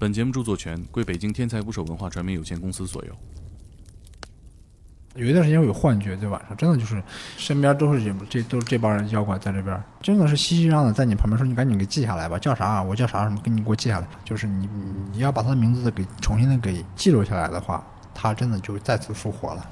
本节目著作权归北京天才捕手文化传媒有限公司所有。有一段时间我有幻觉，在晚上真的就是身边都是这这都是这帮人妖怪在这边，真的是熙熙攘攘在你旁边说你赶紧给记下来吧，叫啥啊？我叫啥什么？给你给我记下来。就是你你要把他的名字给重新的给记录下来的话，他真的就再次复活了。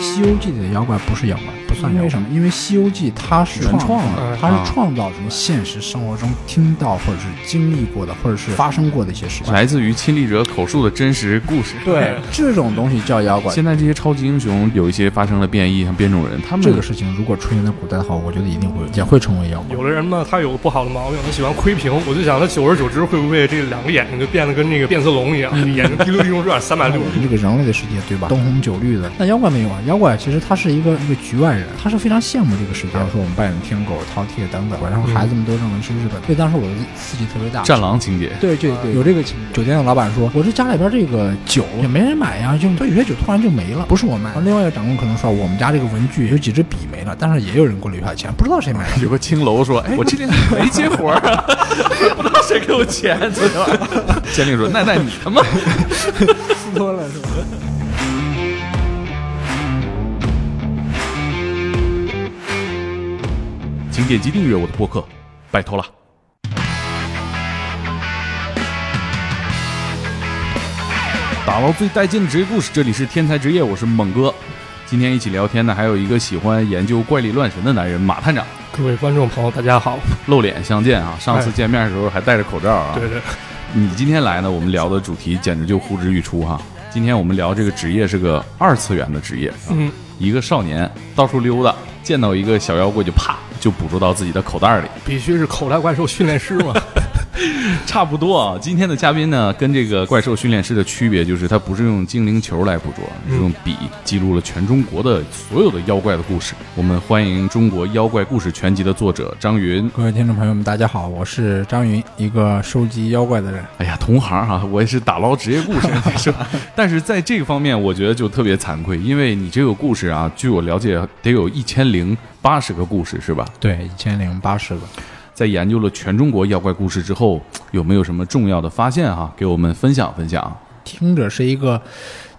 《西游记》里的妖怪不是妖怪，算妖怪。为什么？因为《西游记》它是原创的，它是创造什么现实生活中听到或者是经历过的，或者是发生过的一些事情，来自于亲历者口述的真实故事。对，这种东西叫妖怪。现在这些超级英雄有一些发生了变异，像变种人，他们这个事情如果出现在古代的话，我觉得一定会也会成为妖怪。有的人呢，他有个不好的毛病，他喜欢窥屏。我就想，他久而久之会不会这两个眼睛就变得跟那个变色龙一样，眼睛滴溜滴溜转三百六十这个人类的世界，对吧？灯红酒绿的，那妖怪没有啊？妖怪其实他是一个一个局外人，他是非常羡慕这个世界。说我们扮演天狗、饕餮等等，然后孩子们都认为是日本。所以当时我的刺激特别大，战狼情节。对对对，有这个情节。酒店的老板说，我这家里边这个酒也没人买呀，就有些酒突然就没了，不是我卖。另外一个长工可能说，我们家这个文具有几支笔没了，但是也有人给我留下钱，不知道谁买的。有个青楼说，哎，我今天没接活儿，不知道谁给我钱。监令 说，那那你他妈撕脱了是吧？请点击订阅我的播客，拜托了。打捞最带劲的职业故事，这里是天才职业，我是猛哥。今天一起聊天的还有一个喜欢研究怪力乱神的男人马探长。各位观众朋友，大家好，露脸相见啊！上次见面的时候还戴着口罩啊。对对。你今天来呢，我们聊的主题简直就呼之欲出哈。今天我们聊这个职业是个二次元的职业，嗯，一个少年到处溜达，见到一个小妖怪就啪就捕捉到自己的口袋里，必须是口袋怪兽训练师嘛。差不多啊，今天的嘉宾呢，跟这个怪兽训练师的区别就是，他不是用精灵球来捕捉，是用笔记录了全中国的所有的妖怪的故事。我们欢迎中国妖怪故事全集的作者张云。各位听众朋友们，大家好，我是张云，一个收集妖怪的人。哎呀，同行哈，我也是打捞职业故事，是吧？但是在这个方面，我觉得就特别惭愧，因为你这个故事啊，据我了解，得有一千零八十个故事，是吧？对，一千零八十个。在研究了全中国妖怪故事之后，有没有什么重要的发现哈？给我们分享分享。听着是一个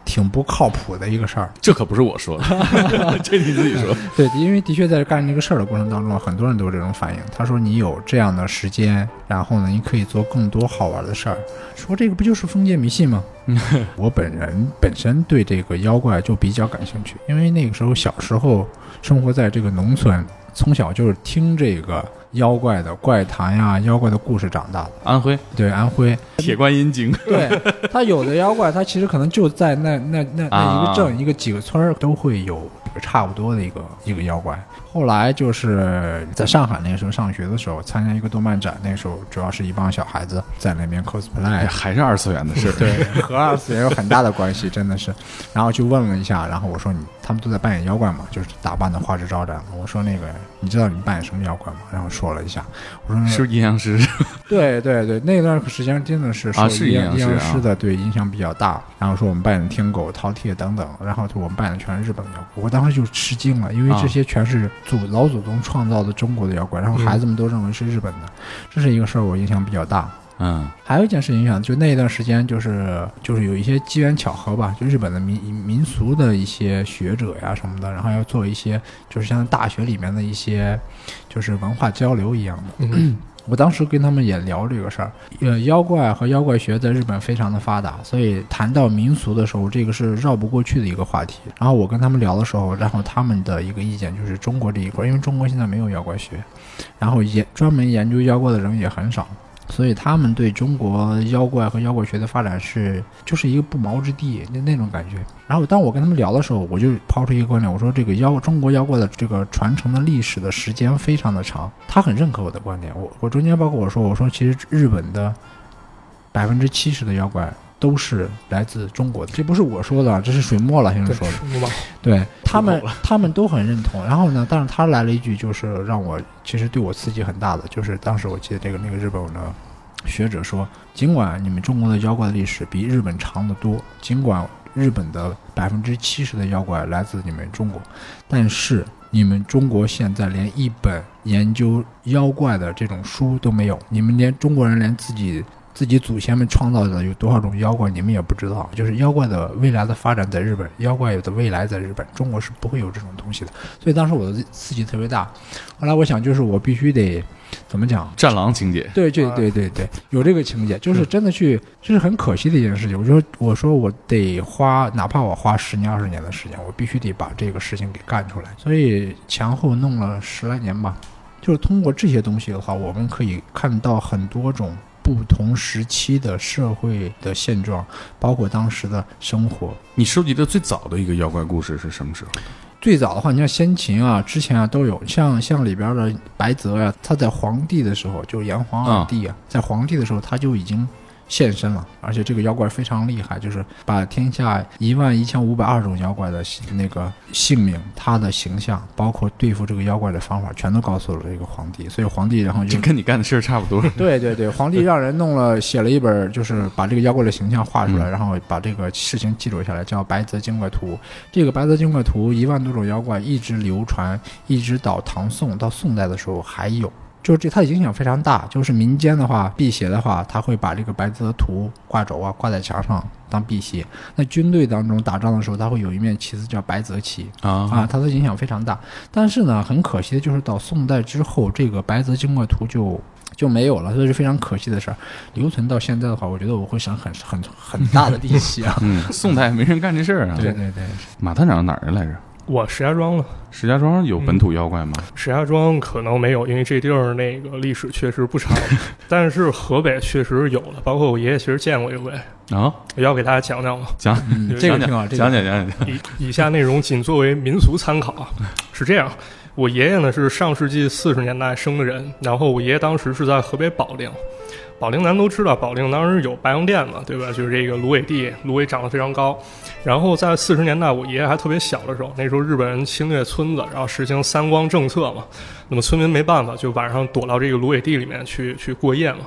挺不靠谱的一个事儿，这可不是我说的，这你自己说。对，因为的确在干这个事儿的过程当中，很多人都有这种反应。他说：“你有这样的时间，然后呢，你可以做更多好玩的事儿。”说这个不就是封建迷信吗？我本人本身对这个妖怪就比较感兴趣，因为那个时候小时候生活在这个农村，从小就是听这个。妖怪的怪谈呀，妖怪的故事长大的。安徽对安徽铁观音精，对他有的妖怪，他其实可能就在那那那那一个镇一个几个村儿都会有差不多的一个一个妖怪。后来就是在上海那个时候上学的时候，参加一个动漫展，那时候主要是一帮小孩子在那边 cosplay，还是二次元的事，对，和二次元有很大的关系，真的是。然后就问了一下，然后我说你他们都在扮演妖怪嘛，就是打扮的花枝招展。我说那个你知道你扮演什么妖怪吗？然后说了一下，我说是阴阳师。对对对，那段时间真的是啊，是阴阳师的，对影响比较大。然后说我们扮演天狗、饕餮等等，然后我们扮演的全是日本妖怪，我当时就吃惊了，因为这些全是。祖老祖宗创造的中国的妖怪，然后孩子们都认为是日本的，这是一个事儿，我影响比较大。嗯，还有一件事影响，就那一段时间，就是就是有一些机缘巧合吧，就日本的民民俗的一些学者呀什么的，然后要做一些，就是像大学里面的一些，就是文化交流一样的。我当时跟他们也聊这个事儿，呃，妖怪和妖怪学在日本非常的发达，所以谈到民俗的时候，这个是绕不过去的一个话题。然后我跟他们聊的时候，然后他们的一个意见就是中国这一块，因为中国现在没有妖怪学，然后研专门研究妖怪的人也很少。所以他们对中国妖怪和妖怪学的发展是就是一个不毛之地，那那种感觉。然后当我跟他们聊的时候，我就抛出一个观点，我说这个妖中国妖怪的这个传承的历史的时间非常的长。他很认可我的观点。我我中间包括我说我说其实日本的百分之七十的妖怪。都是来自中国的，这不是我说的，这是水墨老先生说的。对他们，他们都很认同。然后呢，但是他来了一句，就是让我其实对我刺激很大的，就是当时我记得这个那个日本的学者说，尽管你们中国的妖怪的历史比日本长得多，尽管日本的百分之七十的妖怪来自你们中国，但是你们中国现在连一本研究妖怪的这种书都没有，你们连中国人连自己自己祖先们创造的有多少种妖怪，你们也不知道。就是妖怪的未来的发展在日本，妖怪的未来在日本，中国是不会有这种东西的。所以当时我的刺激特别大。后来我想，就是我必须得怎么讲？战狼情节，对对对对对，有这个情节，就是真的去，这是很可惜的一件事情。我说，我说我得花，哪怕我花十年二十年的时间，我必须得把这个事情给干出来。所以前后弄了十来年吧。就是通过这些东西的话，我们可以看到很多种不同时期的社会的现状，包括当时的生活。你收集的最早的一个妖怪故事是什么时候？最早的话，你像先秦啊，之前啊都有，像像里边的白泽呀、他在皇帝的时候，就是炎黄二帝啊，在皇帝的时候他就已经现身了，而且这个妖怪非常厉害，就是把天下一万一千五百二十种妖怪的那个姓名、他的形象，包括对付这个妖怪的方法，全都告诉了这个皇帝。所以皇帝然后就跟你干的事儿差不多。对对对，皇帝让人弄了写了一本，就是把这个妖怪的形象画出来，然后把这个事情记录下来，叫《白泽精怪图》。这个《白泽精怪图》一万多种妖怪一直流传，一直到唐宋，到宋代的时候还有。就是这它的影响非常大，就是民间的话，辟邪的话，他会把这个白泽图挂轴啊，挂在墙上当辟邪。那军队当中打仗的时候，它会有一面旗子叫白泽旗啊啊，它的影响非常大。但是呢，很可惜的就是到宋代之后，这个白泽精怪图就就没有了，这是非常可惜的事儿。留存到现在的话，我觉得我会省很很很大的力气啊。嗯，宋代没人干这事儿啊。对对对，马探长哪儿人来着？我石家庄的，石家庄有本土妖怪吗？石家庄可能没有，因为这地儿那个历史确实不长。但是河北确实有的，包括我爷爷其实见过一回。啊，要给大家讲讲吗？讲，嗯这个挺好，这个讲讲讲讲。以以下内容仅作为民俗参考啊。是这样，我爷爷呢是上世纪四十年代生的人，然后我爷爷当时是在河北保定。保定咱都知道，保定当时有白洋淀嘛，对吧？就是这个芦苇地，芦苇长得非常高。然后在四十年代，我爷爷还特别小的时候，那时候日本人侵略村子，然后实行三光政策嘛，那么村民没办法，就晚上躲到这个芦苇地里面去去过夜嘛。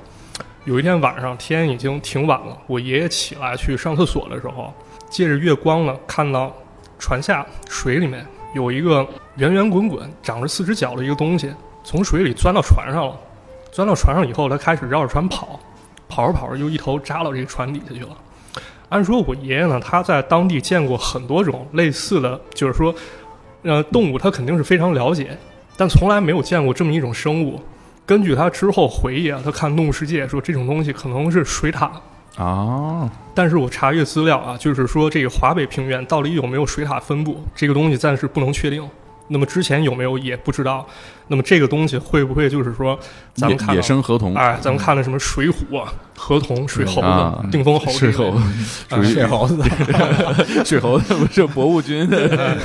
有一天晚上，天已经挺晚了，我爷爷起来去上厕所的时候，借着月光呢，看到船下水里面有一个圆圆滚滚、长着四只脚的一个东西，从水里钻到船上了。钻到船上以后，他开始绕着船跑，跑着跑着就一头扎到这个船底下去了。按说，我爷爷呢，他在当地见过很多种类似的，就是说，呃，动物他肯定是非常了解，但从来没有见过这么一种生物。根据他之后回忆啊，他看《动物世界》说这种东西可能是水獭。啊，但是我查阅资料啊，就是说这个华北平原到底有没有水獭分布，这个东西暂时不能确定。那么之前有没有也不知道。那么这个东西会不会就是说，咱们看野生河童，哎，咱们看的什么水浒啊、河童、水猴啊子、定风猴这水类猴，属于水猴子。水猴子不是博物君的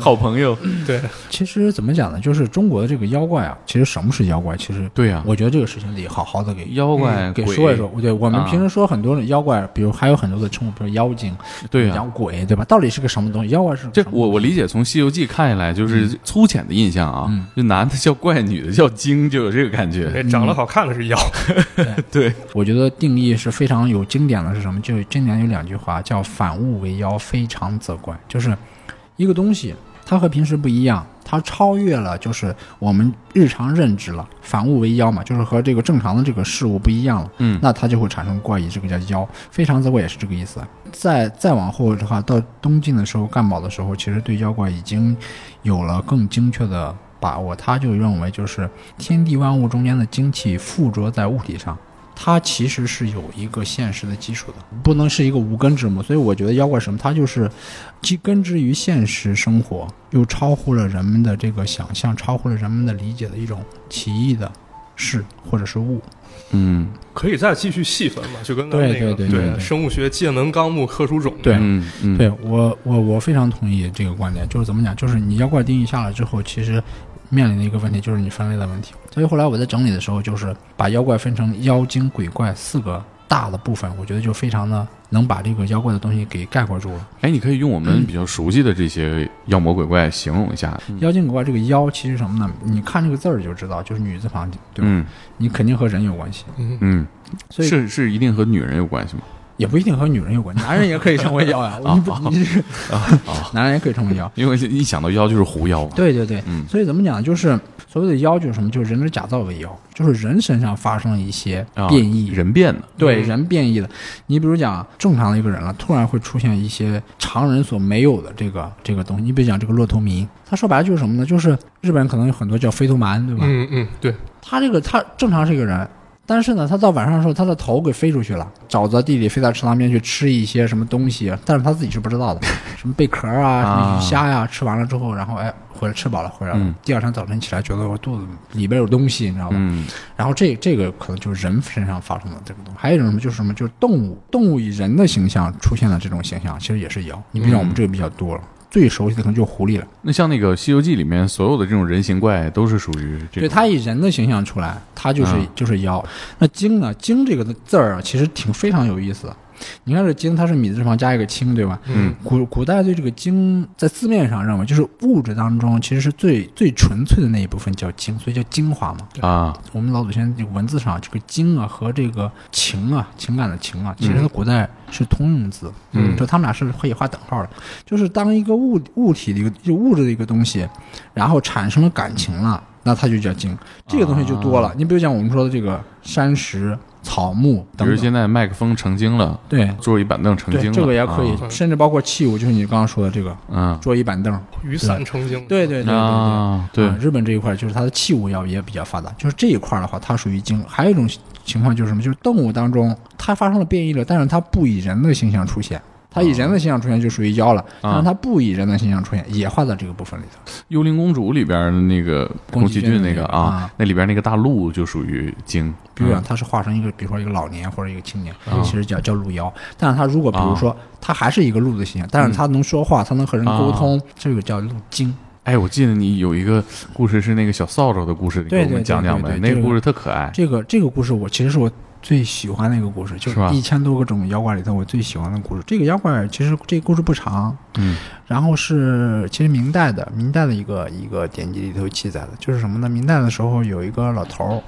好朋友。对，其实怎么讲呢？就是中国的这个妖怪啊，其实什么是妖怪？其实对呀，我觉得这个事情得好好的给妖怪嗯给说一说。对，我们啊平时说很多的妖怪，比如还有很多的称呼，比如妖精、对呀妖。鬼，对吧？到底是个什么东西？妖怪是这什么我我理解，从《西游记》看下来，就是粗浅的印象啊，嗯就男的叫怪，女的叫精，就有这个感觉。长得好看的是妖，对，我觉得定义是非常有经典的是什么？就经典有两句话，叫“反物为妖，非常则怪”，就是一个东西它和平时不一样，它超越了就是我们日常认知了，反物为妖嘛，就是和这个正常的这个事物不一样了。嗯，那它就会产生怪异，这个叫妖。非常则怪也是这个意思。再再往后的话，到东晋的时候，干宝的时候，其实对妖怪已经有了更精确的把握。他就认为，就是天地万物中间的精气附着在物体上。它其实是有一个现实的基础的，不能是一个无根之木。所以我觉得妖怪什么，它就是既根植于现实生活，又超乎了人们的这个想象，超乎了人们的理解的一种奇异的事或者是物。嗯可以再继续细分嘛？就跟咱对那个对对对对生物学界门纲目科属种对嗯嗯，对我，我我非常同意这个观点，就是怎么讲，就是你妖怪定义下来之后，其实面临的一个问题就是你分类的问题。所以后来我在整理的时候，就是把妖怪分成妖精、鬼怪四个大的部分，我觉得就非常的能把这个妖怪的东西给概括住了。哎，你可以用我们比较熟悉的这些妖魔鬼怪形容一下。妖精鬼怪这个妖其实什么呢？你看这个字儿就知道，就是女字旁，对吧？嗯你肯定和人有关系，嗯，嗯，所以是是一定和女人有关系吗？也不一定和女人有关，男人也可以成为妖呀。你不，你是 男人也可以成为妖。因为一想到妖就是狐妖嘛。对对对，嗯所以怎么讲？就是所谓的妖就是什么？就是人之假造为妖，就是人身上发生了一些啊变异。人变的，对嗯人变异的，你比如讲正常的一个人了，突然会出现一些常人所没有的这个这个东西。你比如讲这个骆头民，他说白了就是什么呢？就是日本人可能有很多叫飞头蛮，对吧？嗯嗯，对，他这个他正常是一个人，但是呢，他到晚上的时候，他的头给飞出去了，沼泽地里飞到池塘边去吃一些什么东西，但是他自己是不知道的，什么贝壳啊，什么鱼虾呀、吃完了之后，然后哎回来吃饱了回来了，嗯。第二天早晨起来觉得我肚子里边有东西，你知道吧？嗯。然后这这个可能就是人身上发生的这个东西，还有一种什么就是什么就是动物，动物以人的形象出现的这种形象，其实也是妖。你比如讲我们这个比较多了，最熟悉的可能就是狐狸了。那像那个《西游记》里面所有的这种人形怪都是属于这对，种它以人的形象出来，它就是、嗯就是妖。那精呢？精这个字儿啊，其实挺非常有意思的。你看这经，它是米字旁加一个清，对吧？嗯古古代对这个精在字面上认为，就是物质当中其实是最最纯粹的那一部分叫精，所以叫精华嘛。啊我们老祖先这个文字上，这个精啊和这个情啊，情感的情啊，其实嗯在古代是通用字，嗯就他们俩是可以画等号的。就是当一个物物体的一个就物质的一个东西，然后产生了感情了，那它就叫精。这个东西就多了。你比如讲我们说的这个山石、草木比如现在麦克风成精了，对桌椅板凳成精，了，这个也可以，啊甚至包括器物，就是你刚刚说的这个嗯桌椅板凳。雨伞成精，对对对对对。啊，对啊，日本这一块就是它的器物要也比较发达，就是这一块的话，它属于精。还有一种情况就是什么？就是动物当中它发生了变异了，但是它不以人的形象出现，它以人的形象出现就属于妖了，但是它不以人的形象出现，也画在这个部分里头。幽灵公主里边的那个宫崎崎骏那个个啊啊，那里边那个大鹿就属于精，比如讲，它是化成一个，比如说一个老年或者一个青年，啊其实叫叫鹿妖。但是它如果比如说它还是一个鹿的形象，但是它能说话，它能和人沟通，这个叫鹿精。哎，我记得你有一个故事是那个小扫帚的故事，你给我们讲讲呗。那个故事特可爱。这个这个故事我其实是我最喜欢的一个故事，就是吧一千多个种妖怪里头我最喜欢的故事。这个妖怪其实这个故事不长，嗯然后是其实明代的明代的一个一个典籍里头记载的，就是什么呢？明代的时候有一个老头儿，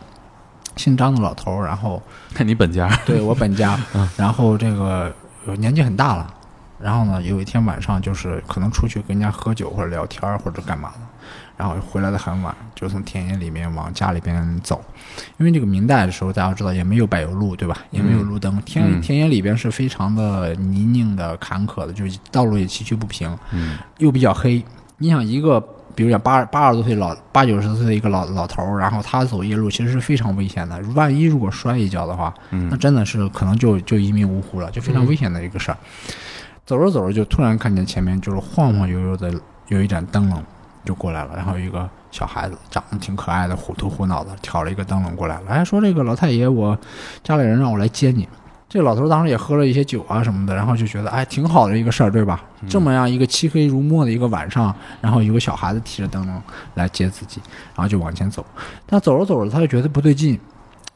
姓张的老头儿，然后看 你本家，对我本家，然后这个呃年纪很大了，然后呢有一天晚上就是可能出去跟人家喝酒或者聊天或者干嘛的，然后回来的很晚，就从田野里面往家里边走，因为这个明代的时候大家知道也没有柏油路对吧？也没有路灯，田嗯田野里边是非常的泥泞的、坎坷的，就是道路也崎岖不平，嗯又比较黑。你想一个，比如讲八八十多岁老八九十岁的一个老老头儿，然后他走夜路其实是非常危险的。万一如果摔一跤的话，那嗯真的是可能就就一命呜呼了，就非常危险的一个事儿。走着走着就突然看见前面就是晃晃悠悠的有一盏灯笼就过来了，然后一个小孩子长得挺可爱的，虎头虎脑的，挑了一个灯笼过来了，哎说这个老太爷我家里人让我来接你。这老头当时也喝了一些酒啊什么的，然后就觉得哎挺好的一个事儿，对吧？这么样一个漆黑如墨的一个晚上，然后有个小孩子提着灯笼来接自己，然后就往前走。但走着走着他就觉得不对劲，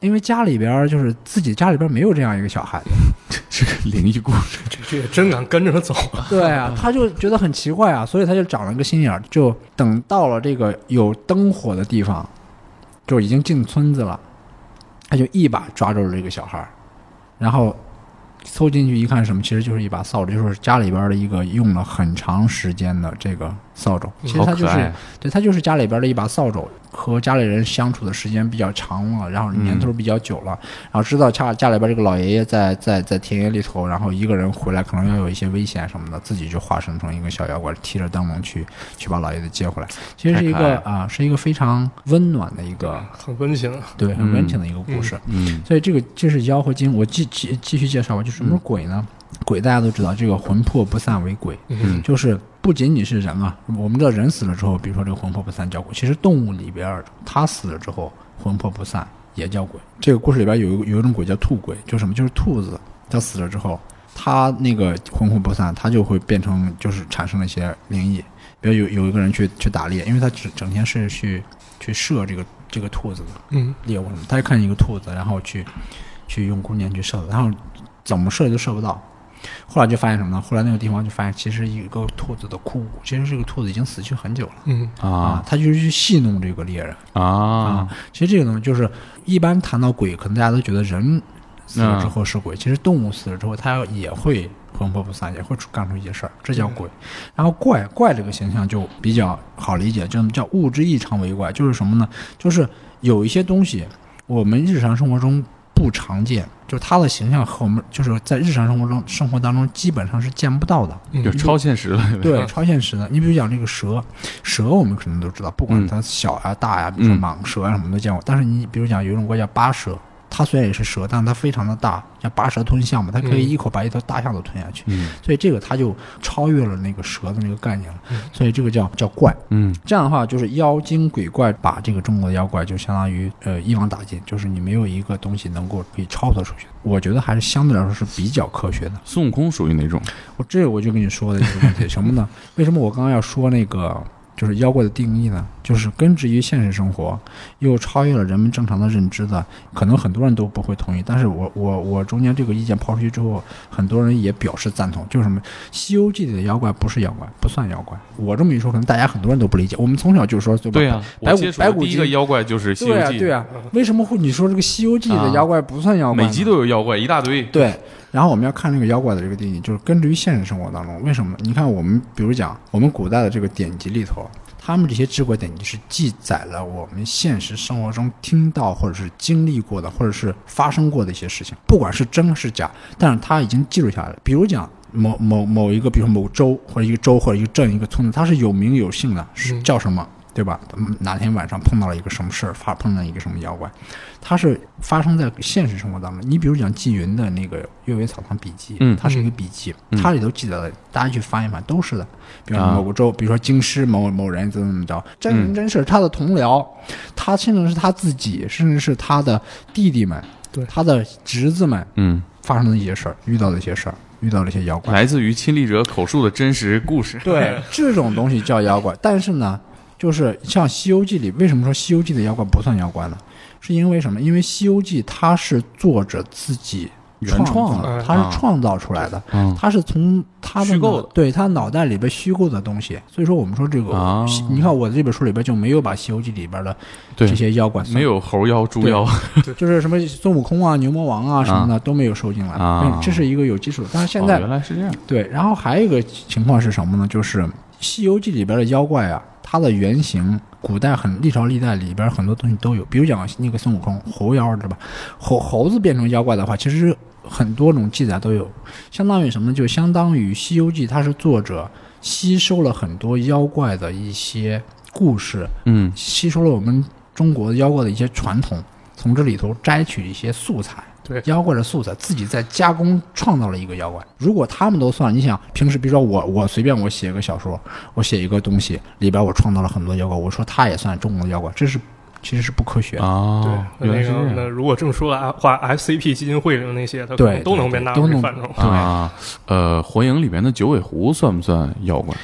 因为家里边儿就是自己家里边没有这样一个小孩子，这个灵异故事。这这也真敢跟着他走啊！对啊，他就觉得很奇怪啊，所以他就长了个心眼儿，就等到了这个有灯火的地方，就已经进村子了，他就一把抓住了这个小孩儿，然后凑进去一看，什么？其实就是一把扫帚，就是家里边的一个用了很长时间的这个扫帚。其实好它就是，对，它就是家里边的一把扫帚，和家里人相处的时间比较长了，然后年头比较久了，然后知道家家里边这个老爷爷在在在田野里头，然后一个人回来可能要有一些危险什么的，自己就化身成一个小妖怪，提着灯笼去去把老爷子接回来。其实是一个啊，是一个非常温暖的一个很温馨啊。对很温情的一个故事。嗯所以这个这是妖和精，我继继继续介绍吧，就什么是鬼呢？鬼大家都知道，这个魂魄不散为鬼，嗯就是不仅仅是人啊，我们知道人死了之后，比如说这个魂魄不散叫鬼，其实动物里边儿它死了之后魂魄不散也叫鬼。这个故事里边有一有一种鬼叫兔鬼，就什么？就是兔子它死了之后，它那个魂魄不散，它就会变成就是产生了一些灵异。比如有有一个人去去打猎，因为他整整天是去去射这个这个兔子的，嗯，猎物什么，他就看见一个兔子，然后去去用弓箭去射，然后怎么射都射不到。后来就发现什么呢？后来那个地方就发现，其实一个兔子的枯骨，其实这个兔子已经死去很久了嗯，啊他就是去戏弄这个猎人啊其实这个东西就是，一般谈到鬼，可能大家都觉得人死了之后是鬼。其实动物死了之后，它也会魂魄不散，也会出干出一些事儿，这叫鬼。然后怪怪这个形象就比较好理解，就叫物之异常为怪，就是什么呢？就是有一些东西我们日常生活中不常见，就是它的形象和我们就是在日常生活中生活当中基本上是见不到的。嗯就超现实了。对，超现实的。你比如讲这个蛇，蛇我们可能都知道，不管嗯它小呀、大呀，比如说嗯蟒蛇啊什么都见过。但是你比如讲有一种怪叫八蛇，它虽然也是蛇，但是它非常的大，像八蛇吞象嘛，它可以嗯一口把一头大象都吞下去。嗯所以这个它就超越了那个蛇的那个概念了。所以这个叫叫怪。嗯这样的话，就是妖精鬼怪把这个中国的妖怪就相当于呃一网打尽，就是你没有一个东西能够可以超脱出去。我觉得还是相对来说是比较科学的。孙悟空属于哪种？我这我就跟你说的这个问题，什么呢？为什么我刚刚要说那个就是妖怪的定义呢？就是根植于现实生活，又超越了人们正常的认知的，可能很多人都不会同意。但是我我我中间这个意见抛出去之后，很多人也表示赞同，就是什么《西游记》里的妖怪不是妖怪，不算妖怪。我这么一说，可能大家很多人都不理解。我们从小就说对吧？对啊，白骨白骨精妖怪就是《西游记》，对啊、为什么会你说这个《西游记》的妖怪不算妖怪呢？每集都有妖怪一大堆。对，然后我们要看这个妖怪的这个定义，就是根植于现实生活当中。为什么呢？你看我们，比如讲我们古代的这个典籍里头，他们这些治国典籍是记载了我们现实生活中听到或者是经历过的，或者是发生过的一些事情，不管是真是假，但是它已经记录下来了。比如讲。某某某一个，比如说某州或者一个州或者一个镇一个村子，它是有名有姓的，是嗯叫什么，对吧？嗯哪天晚上碰到了一个什么事儿，发碰到一个什么妖怪，它是发生在现实生活当中。你比如讲纪云的那个《阅微草堂笔记》，嗯它是一个笔记，嗯它里头记载的，大家去翻一翻都是的。比如说啊某个州，比如说京师某某人怎么怎么着，真真事，他的同僚，他甚至是他自己，甚至是他的弟弟们，对他的侄子们嗯，发生的一些事儿，遇到的一些事儿，遇到了一些妖怪。来自于亲历者口述的真实故事。对，这种东西叫妖怪。但是呢，就是像《西游记》里，为什么说《西游记》的妖怪不算妖怪呢？是因为什么？因为《西游记》它是作者自己原创的，它是创造出来的，嗯它是从他的虚构的对他脑袋里边虚构的东西。所以说，我们说这个，啊你看我的这本书里边就没有把《西游记》里边的这些妖怪没有猴妖、猪妖，就是什么孙悟空啊、牛魔王啊什么的、都没有收进来，这是一个有基础的。但是现在、哦原来是这样。对，然后还有一个情况是什么呢？就是《西游记》里边的妖怪啊，它的原型，古代很历朝历代里边很多东西都有。比如讲那个孙悟空猴妖，对吧？猴猴子变成妖怪的话，其实很多种记载都有。相当于什么呢？就相当于《西游记》，它是作者吸收了很多妖怪的一些故事，嗯吸收了我们中国的妖怪的一些传统，从这里头摘取一些素材。对妖怪的素材，自己再加工创造了一个妖怪。如果他们都算，你想平时比如说我我随便我写个小说，我写一个东西里边我创造了很多妖怪，我说他也算中国的妖怪，这是其实是不科学的。啊，对，那个那如果这么说的话，SCP 基金会里的那些，对能都能被纳对都能入范畴。啊。呃，火影里面的九尾狐算不算妖怪？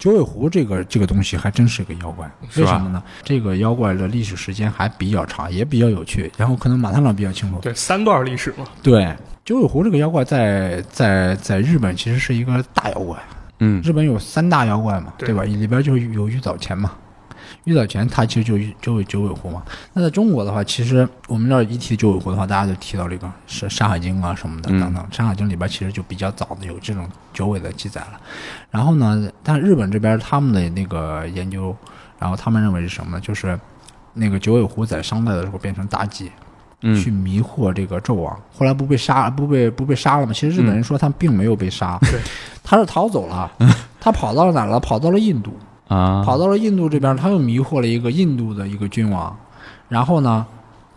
九尾狐这个这个东西还真是个妖怪，为什么呢？这个妖怪的历史时间还比较长，也比较有趣。然后可能马探长比较清楚。对，三段历史嘛，对，九尾狐这个妖怪在在在日本其实是一个大妖怪。嗯日本有三大妖怪嘛，对对吧？里边就有玉藻前嘛，玉藻前它其实就就有九尾狐嘛。那在中国的话，其实我们这儿一提九尾狐的话，大家就提到这个是《山海经》啊什么的嗯等等。山海经》里边其实就比较早的有这种九尾的记载了。然后呢，但日本这边他们的那个研究，然后他们认为是什么呢？就是那个九尾狐在商代的时候变成妲己，去嗯迷惑这个纣王，后来不被杀，不被不被杀了吗？其实日本人说他并没有被杀，对他是逃走了，他跑到了哪儿了？跑到了印度，啊，跑到了印度这边，他又迷惑了一个印度的一个君王，然后呢，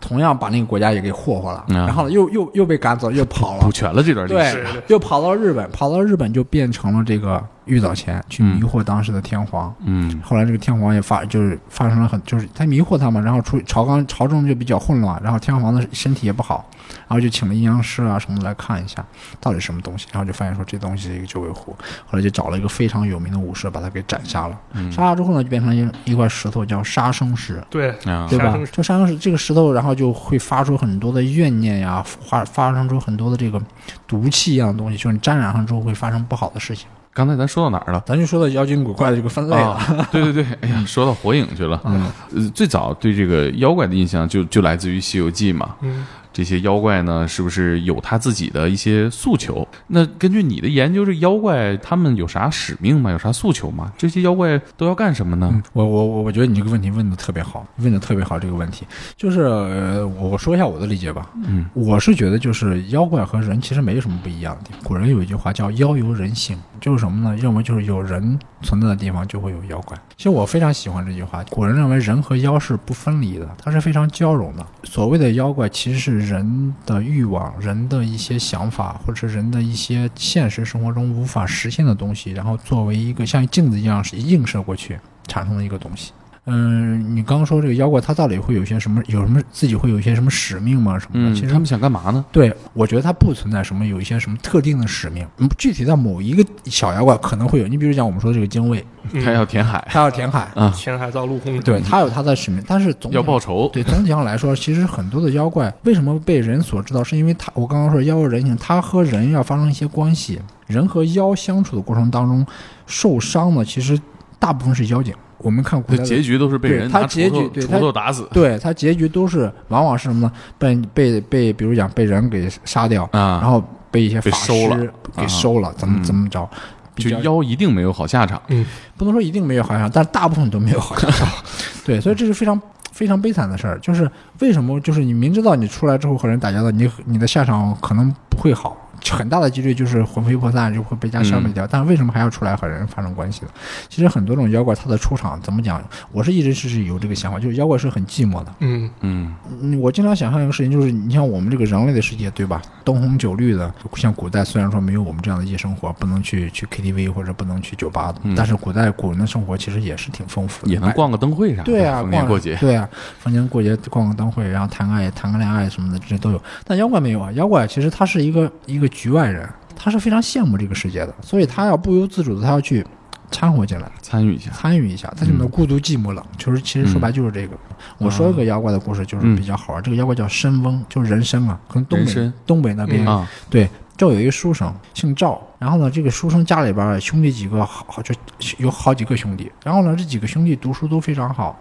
同样把那个国家也给霍霍了，嗯然后呢又又又被赶走，又跑了。补，全了这段历对史。又跑到了日本，跑到日本就变成了这个玉藻前去迷惑当时的天皇。嗯。后来这个天皇也发就是发生了很就是他迷惑他嘛，然后出朝纲朝政就比较混乱，然后天皇的身体也不好，然后就请了阴阳师啊什么的来看一下到底什么东西，然后就发现说这东西是一个九尾狐，后来就找了一个非常有名的武士把它给斩杀了，嗯杀了之后呢就变成一一块石头叫杀生石。对，啊对吧就杀生石这个石头，然后就会发出很多的怨念呀，发发生出很多的这个毒气一样的东西，就是你沾染上之后会发生不好的事情。刚才咱说到哪儿了？咱就说到妖精鬼怪的这个分类了。啊，对对对，哎呀，说到火影去了。嗯，呃，最早对这个妖怪的印象就就来自于《西游记》嘛。嗯，这些妖怪呢，是不是有他自己的一些诉求？那根据你的研究，这妖怪他们有啥使命吗？有啥诉求吗？这些妖怪都要干什么呢？嗯，我我我我觉得你这个问题问的特别好，问的特别好。这个问题就是，呃，我说一下我的理解吧。嗯，我是觉得就是妖怪和人其实没什么不一样的地方。古人有一句话叫“妖由人性”，就是什么呢？认为就是有人存在的地方就会有妖怪。其实我非常喜欢这句话。古人认为人和妖是不分离的，它是非常交融的。所谓的妖怪其实是人的欲望、人的一些想法，或者是人的一些现实生活中无法实现的东西，然后作为一个像镜子一样是映射过去产生的一个东西。嗯，你刚刚说这个妖怪，它到底会有些什么？有什么自己会有一些什么使命吗？什么的？嗯，其实他们想干嘛呢？对，我觉得它不存在什么有一些什么特定的使命。嗯，具体到某一个小妖怪可能会有。你比如讲我们说这个精卫，嗯他要填海他要填海，啊，填海造陆空，对，他有他的使命。但是总要报仇。对总体上来说，其实很多的妖怪为什么被人所知道，是因为他我刚刚说妖有人性，他和人要发生一些关系。人和妖相处的过程当中，受伤的其实大部分是妖精。我们看古代的结局都是被人拿他结局锄头锄对他头打死对他结局都是往往是什么呢？被被被，比如讲被人给杀掉，啊，然后被一些被法收了师给啊收了，怎么嗯怎么着？就较妖一定没有好下场。嗯不能说一定没有好下场，但大部分都没有好下场。对，所以这是非常非常悲惨的事儿。就是为什么？就是你明知道你出来之后和人打交道，你你的下场可能不会好，很大的几率就是魂飞魄散，就会被家消灭掉。但是为什么还要出来和人发生关系呢？其实很多种妖怪，它的出场怎么讲？我是一直是有这个想法，就是妖怪是很寂寞的。嗯嗯嗯，我经常想象一个事情，就是你像我们这个人类的世界，对吧？灯红酒绿的，像古代虽然说没有我们这样的夜生活，不能去去 KTV 或者不能去酒吧的，嗯但是古代古人的生活其实也是挺丰富的，也能逛个灯会啥的。对啊，逛逢年过节。对啊，逢年过节逛个灯会，然后谈个爱、谈个恋爱什么的，这些都有。但妖怪没有啊，妖怪其实它是一个一个局外人，他是非常羡慕这个世界的，所以他要不由自主的，他要去掺和进来。参与一下。参与一下，他就能嗯孤独寂寞冷，就是其实说白就是这个。我说一个妖怪的故事，就是嗯比较好玩。这个妖怪叫申翁，就是人参啊，可能东北东北那边、嗯啊，对。这有一个书生姓赵，然后呢，这个书生家里边兄弟几个好，好就有好几个兄弟，然后呢，这几个兄弟读书都非常好，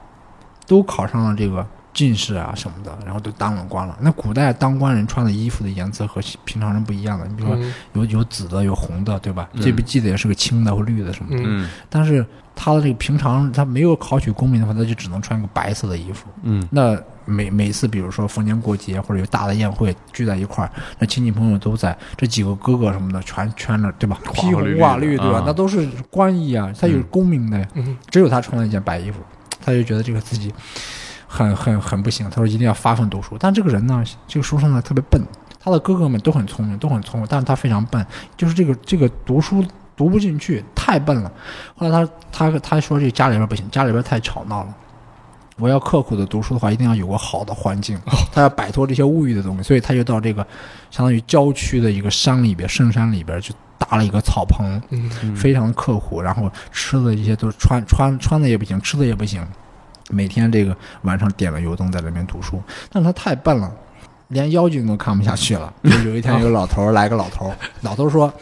都考上了这个进士啊什么的，然后都当了官了。那古代当官人穿的衣服的颜色和平常人不一样的，你比如说嗯有有紫的，有红的，对吧？嗯这边记得也是个青的或绿的什么的。但是他的这个平常他没有考取功名的话，他就只能穿个白色的衣服。嗯那每每次比如说逢年过节或者有大的宴会聚在一块儿，那亲戚朋友都在，这几个哥哥什么的全穿着，对吧？花披红挂绿，对吧？啊那都是官衣啊，他有嗯功名的呀。嗯只有他穿了一件白衣服，他就觉得这个自己很很很不行。他说一定要发奋读书。但这个人呢，这个书生呢特别笨，他的哥哥们都很聪明，都很聪明，但是他非常笨，就是这个这个读书读不进去，太笨了。后来他他他说这家里边不行，家里边太吵闹了。我要刻苦的读书的话，一定要有个好的环境，他要摆脱这些物欲的东西，所以他就到这个相当于郊区的一个山里边，深山里边去搭了一个草棚，非常刻苦，然后吃的一些都是穿穿穿的也不行，吃的也不行，每天这个晚上点了油灯在那边读书，但是他太笨了。连妖精都看不下去了。就有一天，有个老头来个老头，老头说：“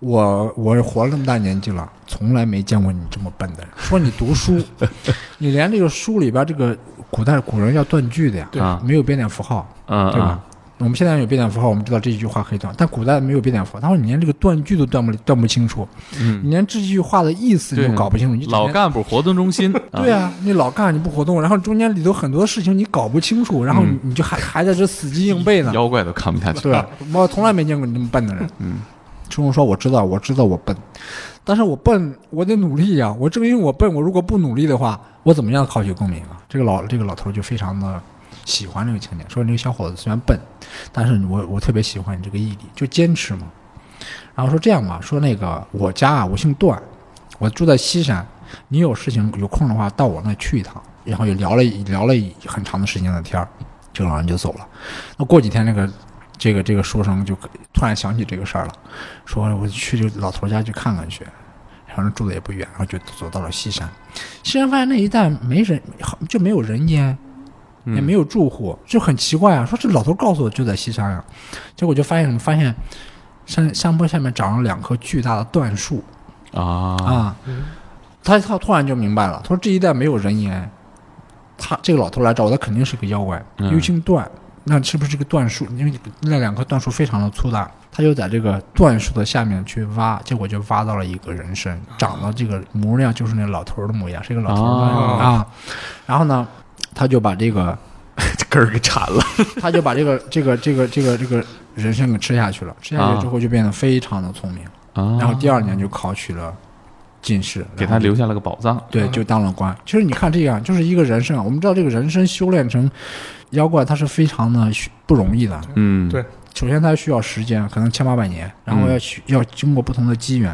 我我活了这么大年纪了，从来没见过你这么笨的人。说你读书，你连这个书里边这个古代古人要断句的呀，对啊没有标点符号，嗯对吧？我们现在有标点符号，我们知道这一句话可以断，但古代没有标点符号。他说你连这个断句都断不断不清楚，嗯你连这句话的意思你都搞不清楚，你老干部活动中心。对啊，你老干你不活动，然后中间里头很多事情你搞不清楚，然后你就还还在这死记硬背呢，妖怪都看不下去。对吧？我从来没见过你这么笨的人。嗯，师傅说我知道，我知道我笨，但是我笨，我得努力呀、我正因为我笨，我如果不努力的话，我怎么样考取功名啊？这个老这个老头就非常的喜欢这个青年，说这个小伙子虽然笨，但是我我特别喜欢你这个毅力，就坚持嘛。然后说这样吧，说那个我家啊，我姓段，我住在西山，你有事情有空的话到我那去一趟。然后也聊了聊了很长的时间的天儿，这老人就走了。那过几天，那个这个这个书生就突然想起这个事儿了，说我去这老头家去看看去。反正住的也不远，然后就走到了西山。西山发现那一带没人，就没有人烟，也没有有住户，就很奇怪啊。说这老头告诉我就在西山啊，结果就发现什么？发现山山坡下面长了两棵巨大的椴树啊啊。嗯他他突然就明白了，他说这一带没有人烟，他这个老头来找我，他肯定是个妖怪，嗯又姓段，那是不是这个椴树？因为那两棵椴树非常的粗大，他就在这个椴树的下面去挖，结果就挖到了一个人参，长得这个模样就是那老头儿的模样，是一个老头儿的哦啊。然后呢，他就把这个 根儿给铲了。他就把这个这个这个这个这个人参给吃下去了，吃下去之后就变得非常的聪明，啊然后第二年就考取了进士，给他留下了个宝藏。对，就当了官。其实你看这样，就是一个人参啊，我们知道这个人参修炼成妖怪，它是非常的需不容易的。嗯，对首先，它需要时间，可能千八百年，然后嗯要去、要经过不同的机缘，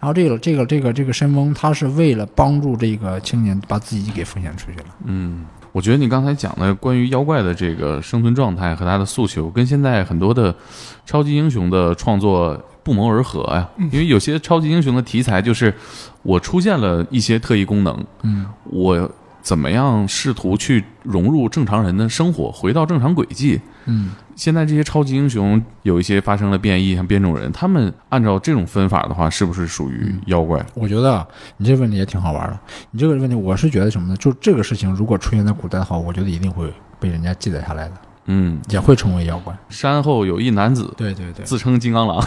然后这个这个这个这个申翁，他是为了帮助这个青年，把自己给奉献出去了。嗯，我觉得你刚才讲的关于妖怪的这个生存状态和他的诉求，跟现在很多的超级英雄的创作不谋而合呀。因为有些超级英雄的题材就是我出现了一些特异功能，嗯，我怎么样试图去融入正常人的生活，回到正常轨迹。嗯，现在这些超级英雄有一些发生了变异，像变种人，他们按照这种分法的话，是不是属于妖怪？我觉得啊你这个问题也挺好玩的。你这个问题，我是觉得什么呢？就这个事情，如果出现在古代的话，我觉得一定会被人家记载下来的，嗯，也会成为妖怪。山后有一男子对对对，自称金刚狼，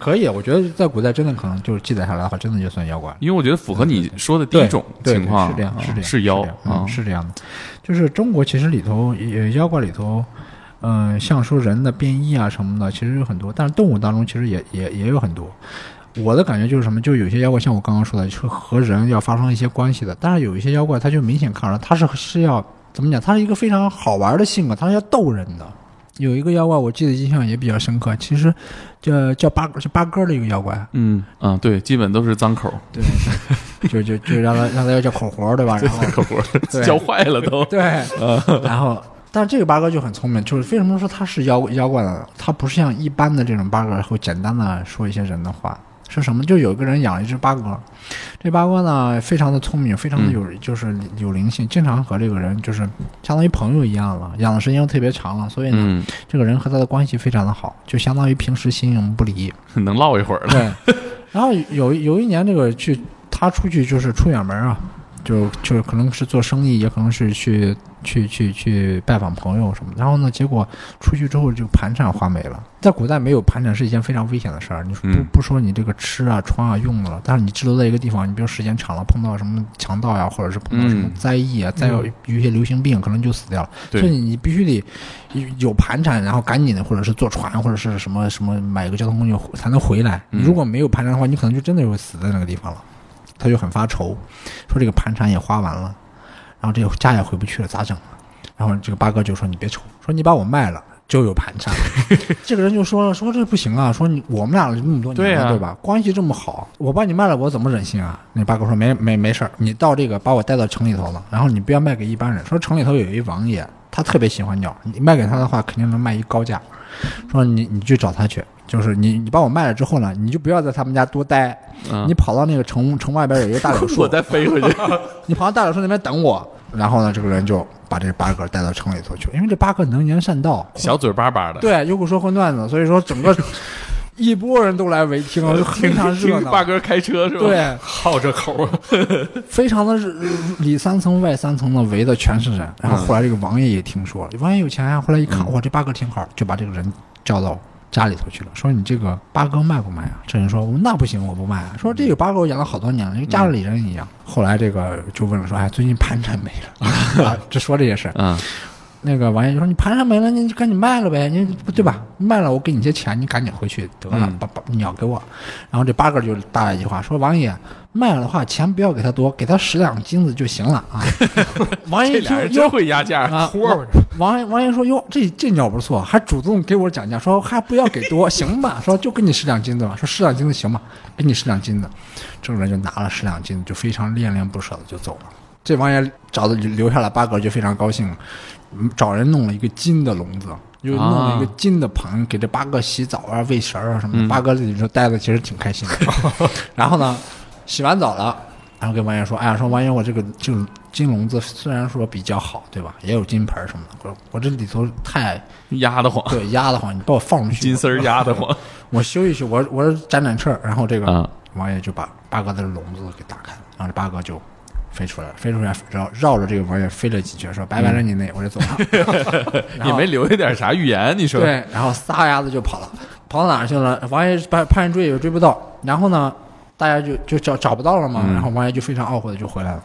可以。我觉得在古代真的可能就是记载下来的话，真的就算妖怪。因为我觉得符合你说的第一种情况，对是这样，啊是这样，是妖这样嗯啊，是这样的。就是中国其实里头，呃，妖怪里头，嗯、像说人的变异啊什么的，其实有很多，但是动物当中其实也也也有很多。我的感觉就是什么，就有些妖怪像我刚刚说的，是和人要发生一些关系的，但是有一些妖怪，它就明显看出来，它是是要怎么讲？它是一个非常好玩的性格，它是要逗人的。有一个妖怪，我记得印象也比较深刻，其实叫叫八哥，是八哥的一个妖怪，嗯啊，对，基本都是脏口，对，就就就让他让他要叫口活，对吧？然后口活对教坏了都。对，然后，但是这个八哥就很聪明，就是为什么说他是妖妖怪呢？他不是像一般的这种八哥会简单的说一些人的话，是什么？就有一个人养了一只八哥，这八哥呢非常的聪明，非常的有、就是有灵性，经常和这个人就是相当于朋友一样了，养的时间又特别长了，所以呢，嗯，这个人和他的关系非常的好，就相当于平时形影不离。能唠一会儿了。对，然后有有一年这个去他出去就是出远门啊，就就可能是做生意，也可能是去去去去拜访朋友什么。然后呢，结果出去之后就盘缠花没了。在古代没有盘缠是一件非常危险的事儿。你说不嗯不说你这个吃啊穿啊用的了，但是你滞留在一个地方，你比如时间长了碰到什么强盗呀、或者是碰到什么嗯灾疫啊，再有有一些流行病，可能就死掉了。所以对，你你必须得有有盘缠，然后赶紧的，或者是坐船，或者是什么什么买个交通工具才能回来。如果没有盘缠的话，你可能就真的会死在那个地方了。他就很发愁，说这个盘缠也花完了，然后这个家也回不去了，咋整啊？然后这个八哥就说：“你别愁，说你把我卖了就有盘缠。” 这个人就说了：“说这不行啊，说你我们俩这么多年了，对啊对吧？关系这么好，我把你卖了，我怎么忍心啊？”那八哥说：“没没没事儿，你到这个把我带到城里头了，然后你不要卖给一般人。说城里头有一王爷，他特别喜欢鸟，你卖给他的话，肯定能卖一高价。说你你去找他去，就是你你把我卖了之后呢，你就不要在他们家多待，嗯你跑到那个城城外边有一个大柳树，我再飞回去。你跑到大柳树那边等我。然后呢，这个人就把这八哥带到城里头去，因为这八哥能言善道，小嘴巴巴的，对，又会说荤段子，所以说整个 一波人都来围听，就非常热闹。八哥开车是吧？，对，好这口啊，非常的是里三层外三层的围的全是人。然后后来这个王爷也听说了，王爷有钱啊，后来一看，哇，这八哥挺好，就把这个人叫到家里头去了，说你这个八哥卖不卖啊？这人说那不行，我不卖啊。说这个八哥我养了好多年了，跟家里人一样。后来这个就问了说，哎，最近盘缠没了啊？就说这些事儿。那个王爷就说：“你盘上没了，你就赶紧卖了呗，你对吧？卖了我给你些钱，你赶紧回去得了，嗯把把鸟给我。”然后这八哥就搭了一句话说：“王爷卖了的话，钱不要给他多，给他十两金子就行了啊。”王爷这一听哟俩人真会压价。啊，王爷王爷说：“哟，这这鸟不错，还主动给我讲价，说还不要给多，行吧？说就给你十两金子吧，说十两金子行吧，给你十两金子。”这个人就拿了十两金子，就非常恋恋不舍的就走了。这王爷找的留下了八哥，就非常高兴，嗯找人弄了一个金的笼子，又弄了一个金的盆，给这八哥洗澡啊、喂食儿啊什么的。嗯八哥在里头待的其实挺开心的。然后呢，洗完澡了，然后跟王爷说：“哎呀，说王爷，我这个这个金笼子虽然说比较好，对吧？也有金盆什么的，我我这里头太压得慌，对压得慌，你把我放出去，金丝儿压得慌 我我休息休，我我展展翅儿。然后这个啊！王爷就把八哥的笼子给打开了，然后这八哥就飞出来了，飞出来绕绕着这个王爷飞了几圈，说拜拜了你那，我就走了。也没留下点啥预言，你说？对，然后撒丫子就跑了，跑到哪儿去了？王爷派派人追也追不到，然后呢，大家就就找找不到了嘛，嗯然后王爷就非常懊悔的就回来了。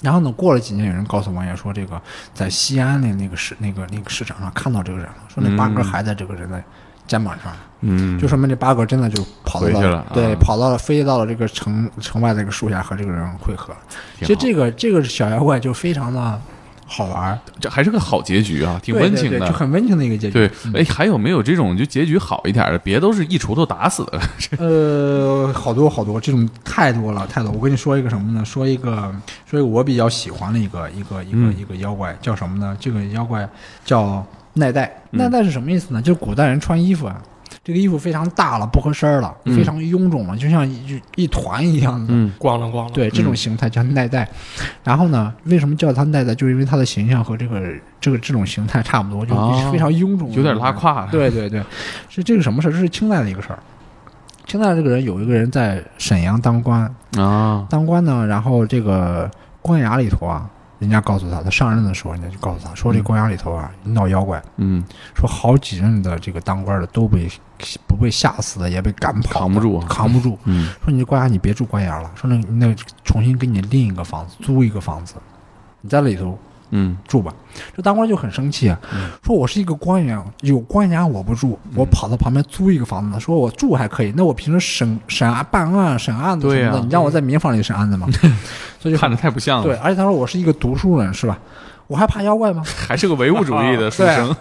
然后呢，过了几年，有人告诉王爷说，这个在西安的那个市那个那个市场上看到这个人了，说那八哥嗯还在这个人的肩膀上，嗯，就说明这八哥真的就跑到回去了对，啊跑到了飞到了这个城城外的一个树下和这个人会合。其实这个这个小妖怪就非常的好玩儿，这还是个好结局啊，挺温情的对对就。很温情的一个结局。对，哎，还有没有这种就结局好一点的？别都是一锄头打死的。呃，好多好多，这种太多了，太多。我跟你说一个什么呢？说一个，说一个我比较喜欢的一个一个一个、嗯一个妖怪，叫什么呢？这个妖怪叫奈代。嗯奈代是什么意思呢？就是古代人穿衣服啊，这个衣服非常大了，不合身儿了，嗯非常臃肿了，就像一一团一样的。嗯咣啷咣啷。对，这种嗯形态叫奈带。然后呢，为什么叫它奈带？就是因为它的形象和这个这个这种形态差不多，就哦非常臃肿，有点拉。胯。，对对对，是这个什么事儿？这是清代的一个事儿。清代这个人有一个人在沈阳当官，啊，当官呢，然后这个官衙里头啊，人家告诉他，他上任的时候，人家就告诉他说，这官衙里头啊闹妖怪，嗯，说好几任的这个当官的都被不被吓死的，也被赶跑的，扛不住。扛不住。嗯。说你这官衙你别住官衙了，说那那重新给你另一个房子，租一个房子，你在里头嗯住吧。这当官就很生气啊，说我是一个官员，有官衙我不住，嗯我跑到旁边租一个房子，说我住还可以，那我平时审审案办案审案子什么的，你让我在民房里审案子吗？所以就看着太不像了。对，，而且他说我是一个读书人，是吧？我还怕妖怪吗？还是个唯物主义的 书生。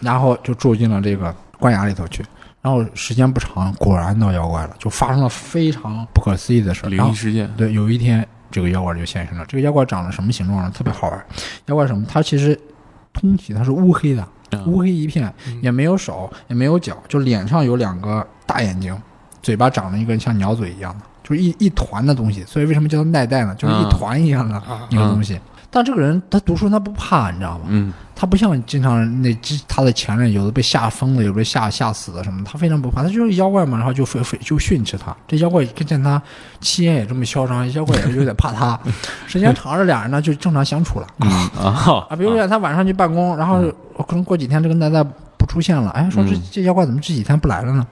然后就住进了这个官衙里头去。然后时间不长，果然闹妖怪了，就发生了非常不可思议的事儿。灵异事件。对，有一天这个妖怪就现身了。这个妖怪长得什么形状呢？特别好玩。妖怪什么？它其实通体它是乌黑的，啊乌黑一片，嗯也没有手，也没有脚，就脸上有两个大眼睛，嘴巴长了一个像鸟嘴一样的，就是一一团的东西。所以为什么叫它奈代呢？就是一嗯团一样的啊一个东西。但这个人他读书他不怕，你知道吗？嗯他不像经常那之他的前任，有的被吓疯了，有的被吓吓死了什么，他非常不怕，他就是妖怪嘛，然后就非非就训斥他。这妖怪跟见他气焰也这么嚣张，妖怪也有点怕他。时间长了，俩人呢就正常相处了 嗯啊啊。比如说他晚上去办公，然后可能过几天这个奈奈不出现了，哎，说这嗯这妖怪怎么这几天不来了呢？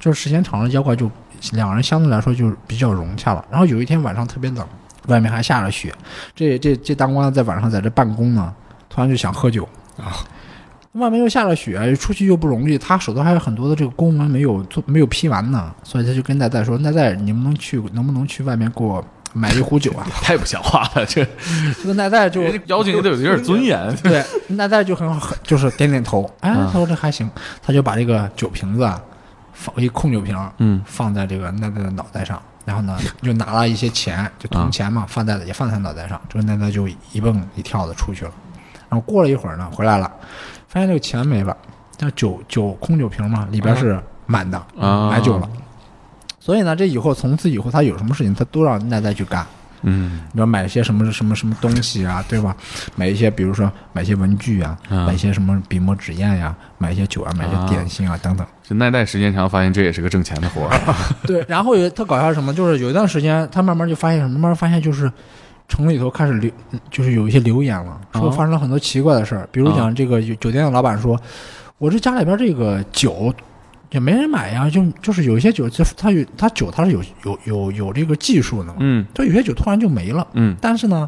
就是时间长了，妖怪就两人相对来说就比较融洽了。然后有一天晚上特别冷，外面还下着雪，这这这当官的在晚上在这办公呢，突然就想喝酒啊。外面又下了雪，出去又不容易，他手头还有很多的这个公文没有做，没有批完呢，所以他就跟奈代说：“奈代，你能不能去，能不能去外面给我买一壶酒啊 太不像话了，这？” 这个奈代就妖精也得有点尊严。对，奈代就很很就是点点头，哎，嗯他说这还行，他就把这个酒瓶子啊，放一空酒瓶，嗯放在这个奈奈的脑袋上，然后呢，就拿了一些钱，就铜钱嘛，放在也放在他脑袋上。这个奈奈就一蹦一跳的出去了。然后过了一会儿呢，回来了，发现这个钱没了，那酒酒空酒瓶嘛，里边是满的，啊买酒了。所以呢，这以后从此以后，他有什么事情，他都让奈奈去干。嗯你要买一些什么什么什么东西啊，对吧？买一些，比如说买一些文具啊，啊买一些什么笔墨纸砚呀，买一些酒啊，买一些啊点心啊等等。这耐代时间长，发现这也是个挣钱的活儿。对，然后有特搞笑是什么，就是有一段时间，他慢慢就发现什么，慢慢发现就是城里头开始流，就是有一些流言了，说哦发生了很多奇怪的事儿，比如讲这个有酒店的老板说，我这家里边这个酒。也没人买呀，就就是有一些酒，这它有它酒它是有有有有这个技术的嘛，嗯就有些酒突然就没了，嗯但是呢，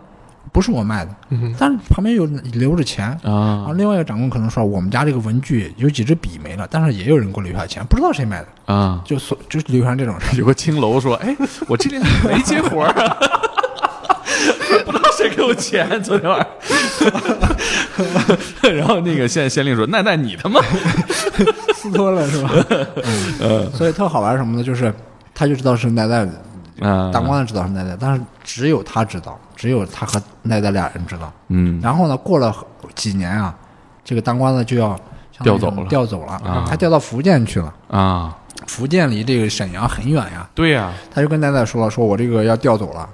不是我卖的，嗯但是旁边有留着钱。啊啊，另外一个长官可能说，我们家这个文具有几支笔没了，但是也有人给我留下钱，不知道谁买的，啊！就所就流传这种事。有个青楼说：“哎，我这里没接活儿啊，不知道谁给我钱，昨天晚上。”然后那个县县令说：“奈奈，你他妈撕脱了是吧？嗯，所以特好玩什么呢？就是他就知道是奈奈，啊当官的知道是奈奈，但是只有他知道，只有他和奈奈俩人知道。嗯然后呢，过了几年啊，这个当官的就要调走了调走了，啊他调到福建去了。啊，福建离这个沈阳很远呀，对呀，他就跟奈奈说了，说我这个要调走了，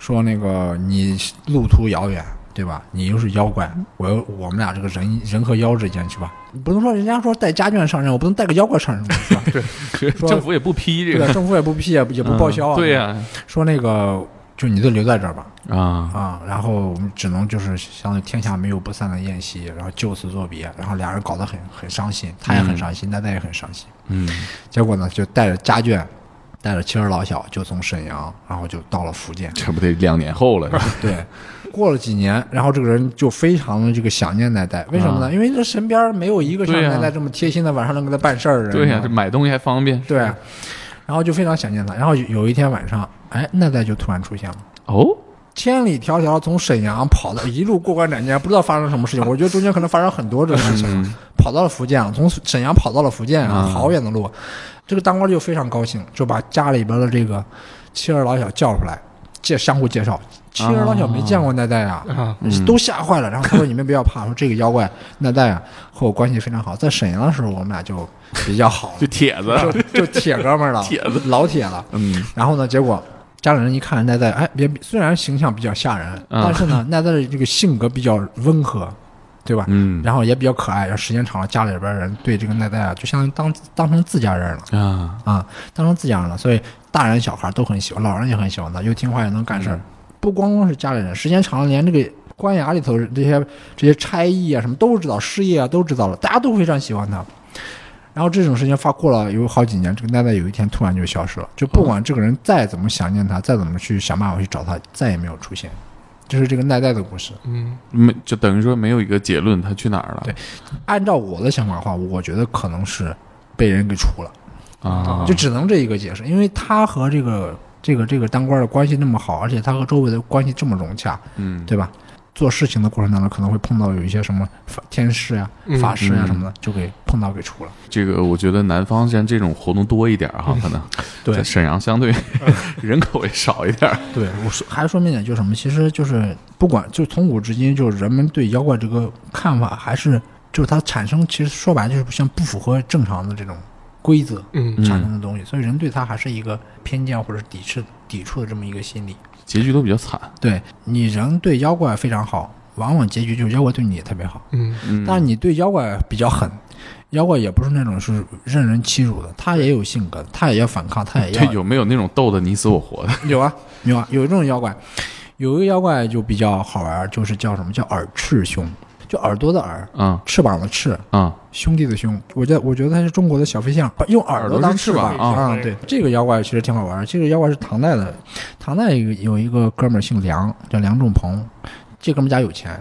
说那个你路途遥远，对吧？你又是妖怪，我又我们俩这个人人和妖之间去吧，你不能说人家说带家眷上任，我不能带个妖怪上任吧，是吧？说 政府也不批这个对？政府也不批，也不也不报销啊。对呀，说那个就你就留在这儿吧，啊，啊，然后我们只能就是相当于天下没有不散的宴席，然后就此作别，然后俩人搞得很很伤心，他也很伤心，奈奈也很伤心。嗯结果呢，就带着家眷，带着妻儿老小，就从沈阳，然后就到了福建。这不得两年后了？对，过了几年，然后这个人就非常的这个想念奈奈，为什么呢？因为这身边没有一个像奈奈这么贴心的，晚上能给他办事儿的人。对呀、这买东西还方便。对，然后就非常想念他。然后有有一天晚上，哎，奈奈就突然出现了。哦，千里迢迢从沈阳跑到一路过关斩将，不知道发生什么事情。我觉得中间可能发生很多这种事情，嗯跑到了福建，从沈阳跑到了福建啊，嗯好远的路。这个当官就非常高兴，就把家里边的这个妻儿老小叫出来，介相互介绍。妻儿老小没见过奈奈啊，啊，嗯都吓坏了。然后他说：“你们不要怕，说这个妖怪奈奈啊和我关系非常好，在沈阳的时候我们俩就比较好就铁子，就就铁哥们儿了，铁子老铁了。嗯然后呢，结果家里人一看奈奈，哎，别虽然形象比较吓人，嗯但是呢，奈奈的这个性格比较温和，对吧？嗯然后也比较可爱，然后时间长了，家里边人对这个奈奈啊，就相当于当当成自家人了啊，啊，当成自家人了，所以大人小孩都很喜欢，老人也很喜欢他，又听话又能干事儿。嗯不光光是家里人，时间长了，连这个官衙里头这些这些差役啊什么都知道，事业啊都知道了，大家都非常喜欢他。然后这种事情发过了有好几年，这个奈奈有一天突然就消失了，就不管这个人再怎么想念他，再怎么去想办法去找他，再也没有出现。这是这个奈奈的故事。嗯没就等于说没有一个结论，他去哪儿了？对按照我的想法的话，我觉得可能是被人给除了。啊，就只能这一个解释，因为他和这个这个这个当官的关系那么好，而且他和周围的关系这么融洽，嗯对吧？做事情的过程当中可能会碰到有一些什么法天师呀、嗯法师呀嗯什么的，就给碰到给除了。这个我觉得南方像这种活动多一点儿哈，可能对沈阳相对 人口也少一点儿。对，我说还说明一点就是什么？其实就是不管就从古至今，就是人们对妖怪这个看法，还是就是它产生，其实说白了就是像不符合正常的这种规则嗯嗯产生的东西，所以人对它还是一个偏见或者抵触抵触的这么一个心理。结局都比较惨。对你人对妖怪非常好，往往结局就是妖怪对你也特别好。嗯嗯，但是你对妖怪比较狠，妖怪也不是那种是任人欺辱的，他也有性格，他也要反抗，他也要这有没有那种斗的你死我活的？有啊有啊有这种妖怪，有一个妖怪就比较好玩，就是叫什么叫耳赤兄，就耳朵的耳，啊翅膀的翅，啊兄弟的兄。我觉得我觉得他是中国的小飞象，用耳朵当翅膀啊。对，这个妖怪其实挺好玩。这个妖怪是唐代的，唐代有有一个哥们儿姓梁，叫梁仲鹏，这哥们儿家有钱。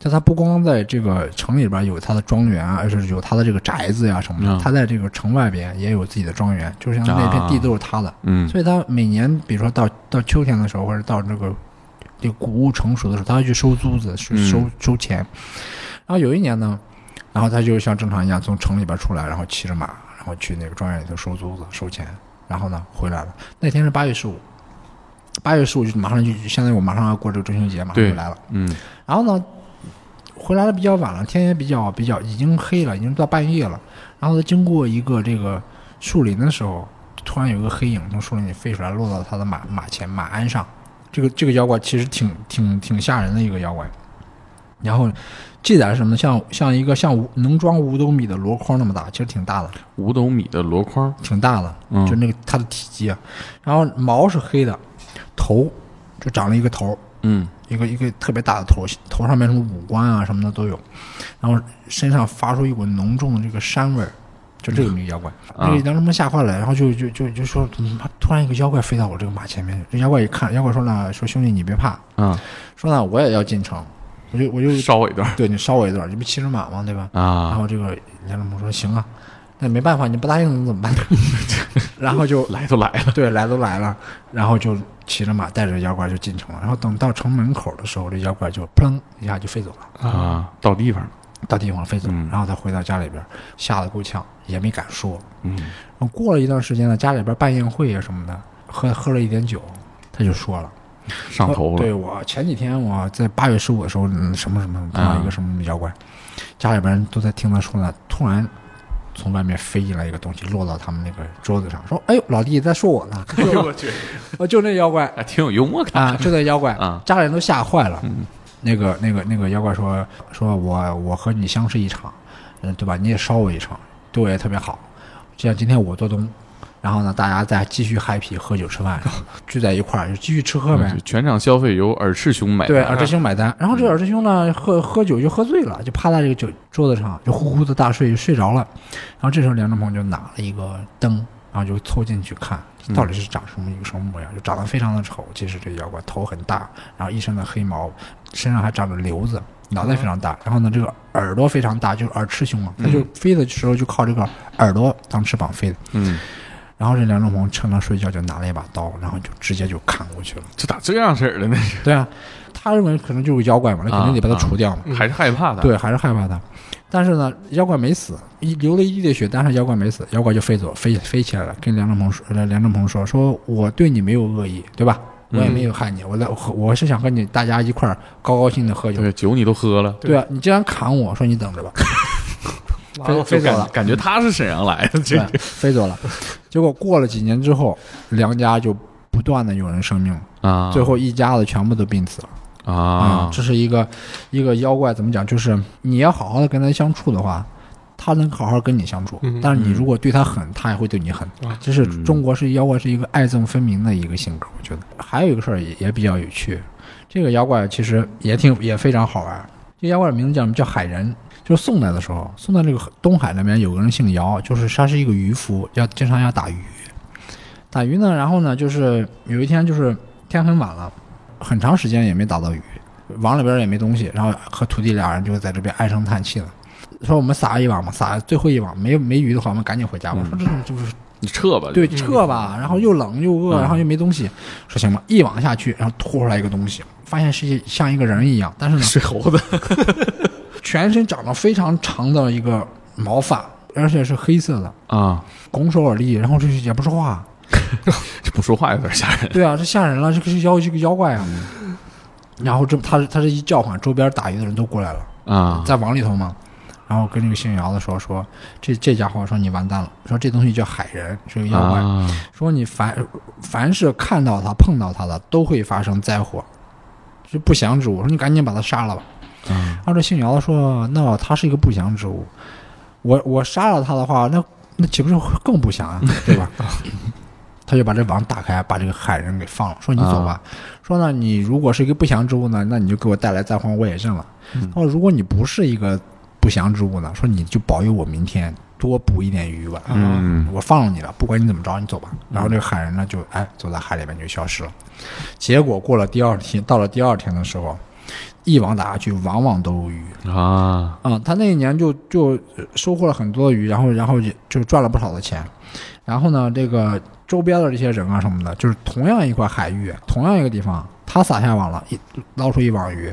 但他不光在这个城里边有他的庄园啊，而是有他的这个宅子呀、什么的。嗯他在这个城外边也有自己的庄园，就是像那片地都是他的。嗯所以他每年，比如说到到秋天的时候，或者到这个这谷物成熟的时候，他要去收租子，收嗯收收钱。然后有一年呢，然后他就像正常一样从城里边出来，然后骑着马，然后去那个庄园里头收租子、收钱。然后呢，回来了。那天是八月十五，八月十五就马上就就相当于我马上要过这个中秋节，马上对就来了。嗯然后呢，回来的比较晚了，天也比较比较已经黑了，已经到半夜了。然后他经过一个这个树林的时候，突然有个黑影从树林里飞出来，落到他的马马前马鞍上。这个这个妖怪其实挺挺挺吓人的一个妖怪。然后记载是什么呢？像像一个像五能装五斗米的箩筐那么大，其实挺大的，五斗米的箩筐，挺大的。嗯就那个它的体积啊。然后毛是黑的，头就长了一个头，嗯一个一个特别大的头，头上面什么五官啊什么的都有，然后身上发出一股浓重的这个膻味儿，就这个一个妖怪，啊那个当时们吓坏了，然后就就就就说，突然一个妖怪飞到我这个马前面？这妖怪一看，妖怪说呢，说兄弟你别怕，啊，说呢我也要进城，我就我就烧我一段对你烧我一段，你不骑着马吗？对吧？啊然啊，后这个梁仲鹏说行啊，那没办法，你不答应能怎么办？然后就来都来了，对，来都来了，然后就骑着马带着妖怪就进城了。然后等到城门口的时候，这妖怪就砰一下就飞走了，啊，到地方了，到地方飞走然后他回到家里边，吓得够呛，也没敢说。嗯。然后过了一段时间呢，家里边办宴会啊什么的，喝喝了一点酒，他就说了，上头了，对我前几天我在八月十五的时候，嗯什么什么碰到一个什么妖怪，家里边人都在听他说呢，突然。从外面飞进来一个东西，落到他们那个桌子上，说：“哎呦，老弟在说我呢！” 哎呦我去，我 就那妖怪，还挺有幽默感。啊，就那妖怪啊。家里人都吓坏了。嗯那个那个那个妖怪说说我我和你相识一场，嗯，对吧？你也烧我一场，对我也特别好。就像今天我做东，然后呢，大家再继续 happy 喝酒吃饭，聚在一块儿就继续吃喝呗。全场消费由尔赤兄买单。对，尔赤兄买单。然后这尔赤兄呢，喝喝酒就喝醉了，就趴在这个酒桌子上，就呼呼的大睡，就睡着了。然后这时候梁正鹏就拿了一个灯，然后就凑近去看，到底是长什么一个什么模样，就长得非常的丑。其实这妖怪头很大，然后一身的黑毛，身上还长着瘤子，脑袋非常大。然后呢，这个耳朵非常大，就是耳赤胸嘛，它就飞的时候就靠这个耳朵当翅膀飞的。嗯，然后这梁仲鹏趁他睡觉就拿了一把刀，然后就直接就砍过去了。这咋这样式儿的呢？对啊，他认为可能就是妖怪嘛，那肯定得把他除掉嘛。还是害怕他。对，还是害怕他。但是呢，妖怪没死，一流了一地的血，但是妖怪没死，妖怪就飞走，飞飞起来了，跟梁正鹏说，呃梁正鹏说，说我对你没有恶意，对吧？我也没有害你，我来，我我是想和你大家一块儿高高兴的喝酒。对，酒你都喝了，对啊，你竟然砍我，说你等着吧，完了就感飞飞走了，感觉他是沈阳来的，飞走了。结果过了几年之后，梁家就不断的有人生病，啊，最后一家子全部都病死了。啊，这是一个一个妖怪，怎么讲？就是你要好好的跟他相处的话，他能好好跟你相处。嗯但是你如果对他狠，他也会对你狠。啊这是中国是妖怪是一个爱憎分明的一个性格，我觉得。还有一个事儿也也比较有趣，这个妖怪其实也挺也非常好玩。这妖怪的名字叫什么？叫海人。就是宋代的时候，宋代这个东海那边有个人姓姚，就是他是一个渔夫，要经常要打鱼。打鱼呢，然后呢，就是有一天就是天很晚了，很长时间也没打到鱼，网里边也没东西，然后和徒弟俩人就在这边唉声叹气了，说我们撒一网吧，撒最后一网，没没鱼的话，我们赶紧回家吧。说这是就是你撤吧，对撤吧，然后又冷又饿，嗯。然后又没东西，说行吧，一网下去，然后拖出来一个东西，发现是像一个人一样，但是呢，是猴子，全身长了非常长的一个毛发，而且是黑色的，啊，拱手而立，然后这也不说话，这不说话有点吓人。对啊，这吓人了，这个是妖，这个妖怪啊。然后这他他这一叫唤，周边打鱼的人都过来了，啊，在网里头嘛。然后跟这个姓姚的说说，这这家伙说你完蛋了，说这东西叫海人，是个妖怪，啊说你凡凡是看到他碰到他的都会发生灾祸，是不祥之物，说你赶紧把他杀了吧。嗯然后这姓姚的说，那他是一个不祥之物，我我杀了他的话，那那岂不是更不祥啊，对吧？他就把这网打开，把这个海人给放了，说你走吧。说呢，你如果是一个不祥之物呢，那你就给我带来灾荒，我也认了。嗯他说如果你不是一个不祥之物呢，说你就保佑我明天多捕一点鱼吧。嗯我放了你了，不管你怎么着，你走吧。然后这个海人呢，就哎走在海里面就消失了。结果过了第二天，到了第二天的时候，一网打下去，往往都有鱼。啊，嗯，他那一年就就呃收获了很多鱼，然后然后也就赚了不少的钱。然后呢，这个周边的这些人啊什么的，就是同样一块海域，同样一个地方，他撒下网了，一捞出一网鱼。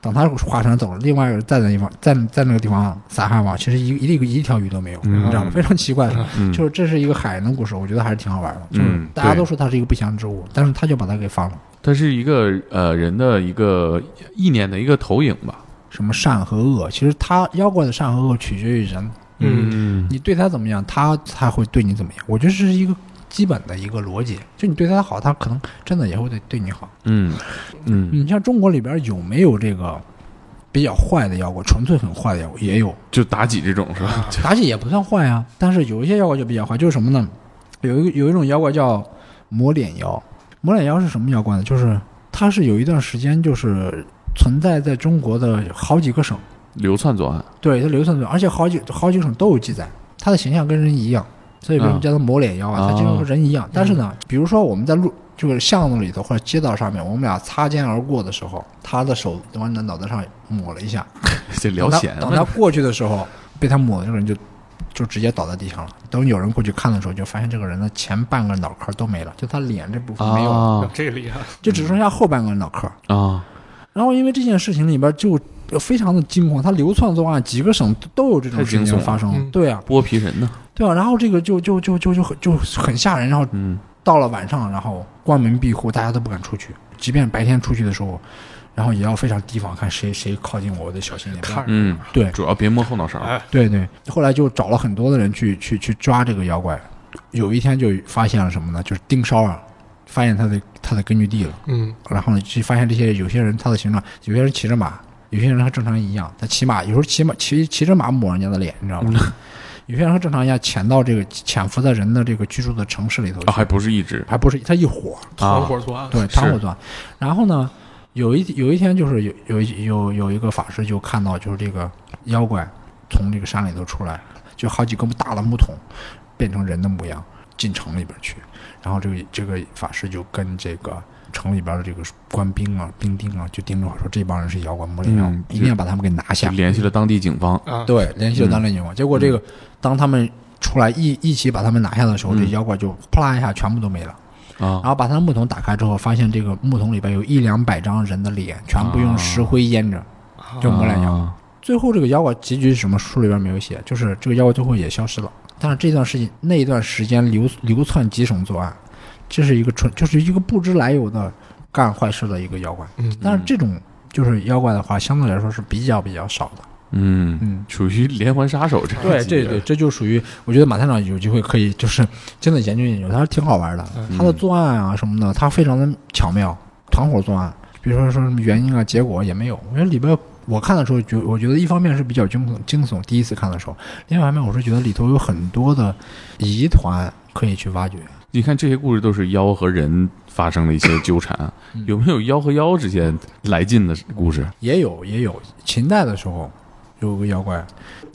等他划船走了，另外一个人在那地方，在在那个地方撒下网，其实一一一一条鱼都没有，嗯你知道吗？非常奇怪。嗯就是这是一个海人的故事，我觉得还是挺好玩的。就是嗯大家都说它是一个不祥之物，但是他就把它给放了。它是一个呃人的一个意念的一个投影吧。什么善和恶，其实他妖怪的善和恶取决于人，嗯你对他怎么样，他才会对你怎么样。我觉得这是一个基本的一个逻辑，就你对他好，他可能真的也会对对你好。嗯嗯，你像中国里边有没有这个比较坏的妖怪，纯粹很坏的妖怪也有，就妲己这种是吧？妲己也不算坏啊，但是有一些妖怪就比较坏，就是什么呢？有一个有一种妖怪叫抹脸妖，抹脸妖是什么妖怪呢？就是它是有一段时间就是存在在中国的好几个省。流窜作案。对，它流窜作案，而且好几好几个省都有记载，它的形象跟人一样，所以为什么叫它抹脸妖啊？啊它就和人一样。但是呢，比如说我们在路就是巷子里头或者街道上面，我们俩擦肩而过的时候，他的手往你的脑袋上抹了一下，这聊闲等他过去的时候，被他抹的这个人就就直接倒在地上了。等有人过去看的时候，就发现这个人的前半个脑壳都没了，就他脸这部分没有这厉害，就只剩下后半个脑壳。啊然后因为这件事情里边就非常的惊慌，他流窜作案，几个省都有这种事情发生。嗯对啊，剥皮人呢？对啊，然后这个就就就就就很就很吓人。然后嗯到了晚上，然后关门闭户，大家都不敢出去。即便白天出去的时候，然后也要非常提防，看谁谁靠近我，我得小心点。看嗯，对主要别摸后脑勺。哎，对对，后来就找了很多的人去去去抓这个妖怪。有一天就发现了什么呢？就是盯梢啊，发现他的他的根据地了。嗯，然后呢，就发现这些有些人他的形状，有些人骑着马，有些人和正常人一样，他骑马有时候骑马骑骑着马抹人家的脸，你知道吗？有些人和正常一样潜到这个潜伏在人的这个居住的城市里头去，啊，还不是一直还不是他一伙儿，团伙作案，对，团伙作案。然后呢，有一有一天就是有有有有一个法师就看到就是这个妖怪从这个山里头出来，就好几个大的木桶变成人的模样进城里边去，然后这个这个法师就跟这个。城里边的这个官兵啊、兵丁啊，就盯着我说：“这帮人是妖怪魔灵妖，嗯一定要把他们给拿下。”联系了当地警方，啊，对，联系了当地警方。结果这个当他们出来一一起把他们拿下的时候，嗯这妖怪就扑啦一下全部都没了。啊然后把他的木桶打开之后，发现这个木桶里边有一两百张人的脸，全部用石灰腌着，就磨脸妖。啊最后这个妖怪结局是什么？书里边没有写，就是这个妖怪最后也消失了。但是这段时间那一段时间流流窜几省作案，这是一个纯就是一个不知来由的干坏事的一个妖怪。嗯但是这种就是妖怪的话，相对来说是比较比较少的。嗯嗯，属于连环杀手这样对，级别这对，这就属于我觉得马探长有机会可以就是真的研究研究，他挺好玩的。嗯他的作案啊什么的，他非常的巧妙，团伙作案，比如说说什么原因啊、结果也没有。我觉得里边我看的时候，觉我觉得一方面是比较惊悚惊悚，第一次看的时候，另外一方面我是觉得里头有很多的疑团可以去挖掘。你看这些故事都是妖和人发生了一些纠缠，嗯有没有妖和妖之间来劲的故事？也有也有，秦代的时候有个妖怪，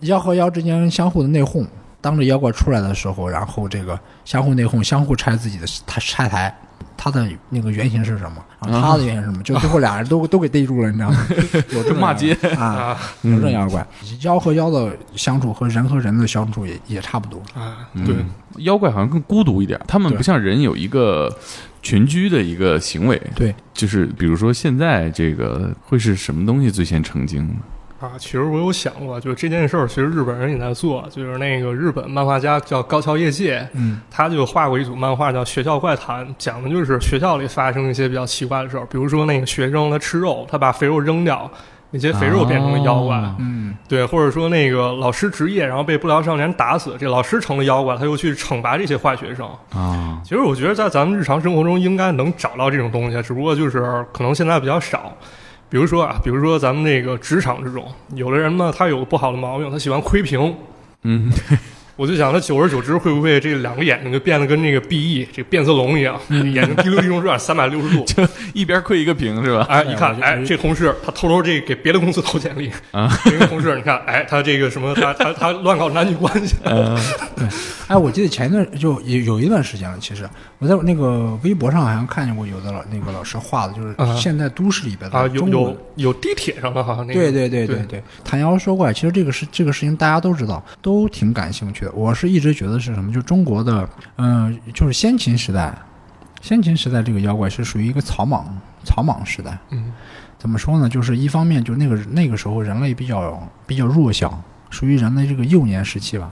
妖和妖之间相互的内讧。当着妖怪出来的时候，然后这个相互内讧，相互拆自己的他拆台，他的那个原型是什么？然后他的原型是什么？就最后俩人都 都给逮住了，你知道吗？有这种骂街啊，啊有这妖怪。妖和妖的相处和人和人的相处也也差不多。啊，嗯对，妖怪好像更孤独一点，他们不像人有一个群居的一个行为，对，就是比如说现在这个会是什么东西最先成精呢？啊，其实我有想过，就是这件事儿，其实日本人也在做，就是那个日本漫画家叫高桥叶介，嗯他就画过一组漫画叫《学校怪谈》，讲的就是学校里发生一些比较奇怪的事儿，比如说那个学生他吃肉，他把肥肉扔掉，那些肥肉变成了妖怪，啊嗯对，或者说那个老师职业，然后被不良少年打死，这老师成了妖怪，他又去惩罚这些坏学生。啊，其实我觉得在咱们日常生活中应该能找到这种东西，只不过就是可能现在比较少。比如说啊，比如说咱们那个职场之中，有的人呢，他有不好的毛病，他喜欢窥屏。嗯，我就想，他久而久之会不会这两个眼睛就变得跟那个 B E 这个变色龙一样，眼睛滴溜滴溜转三百六十度？一边窥一个屏是吧？哎，一看，哎，这同事他偷偷这给别的公司投简历啊，这个同事你看，哎，他这个什么，他他他乱搞男女关系，呃，哎，我记得前一段就有有一段时间了，其实我在那个微博上好像看见过有的老那个老师画的，就是啊现在都市里边的啊，有有有地铁上的好像那个，对对对对对对，谈妖说过，其实这个事这个事情大家都知道，都挺感兴趣的。我是一直觉得是什么，就中国的，嗯、就是先秦时代，先秦时代这个妖怪是属于一个草莽草莽时代。嗯怎么说呢？就是一方面，就那个那个时候人类比较比较弱小，属于人类这个幼年时期吧，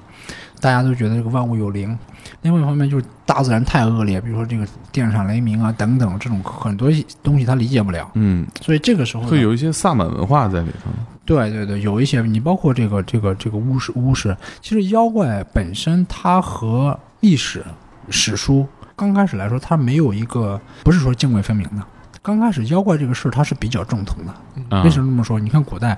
大家都觉得这个万物有灵。另外一方面，就是大自然太恶劣，比如说这个电闪雷鸣啊等等这种很多东西他理解不了，嗯，所以这个时候会有一些萨满文化在里头。对对对，有一些你包括这个这个这个巫师巫师，其实妖怪本身它和历史史书刚开始来说，它没有一个不是说泾渭分明的。刚开始妖怪这个事儿它是比较正统的，啊为什么这么说？你看古代，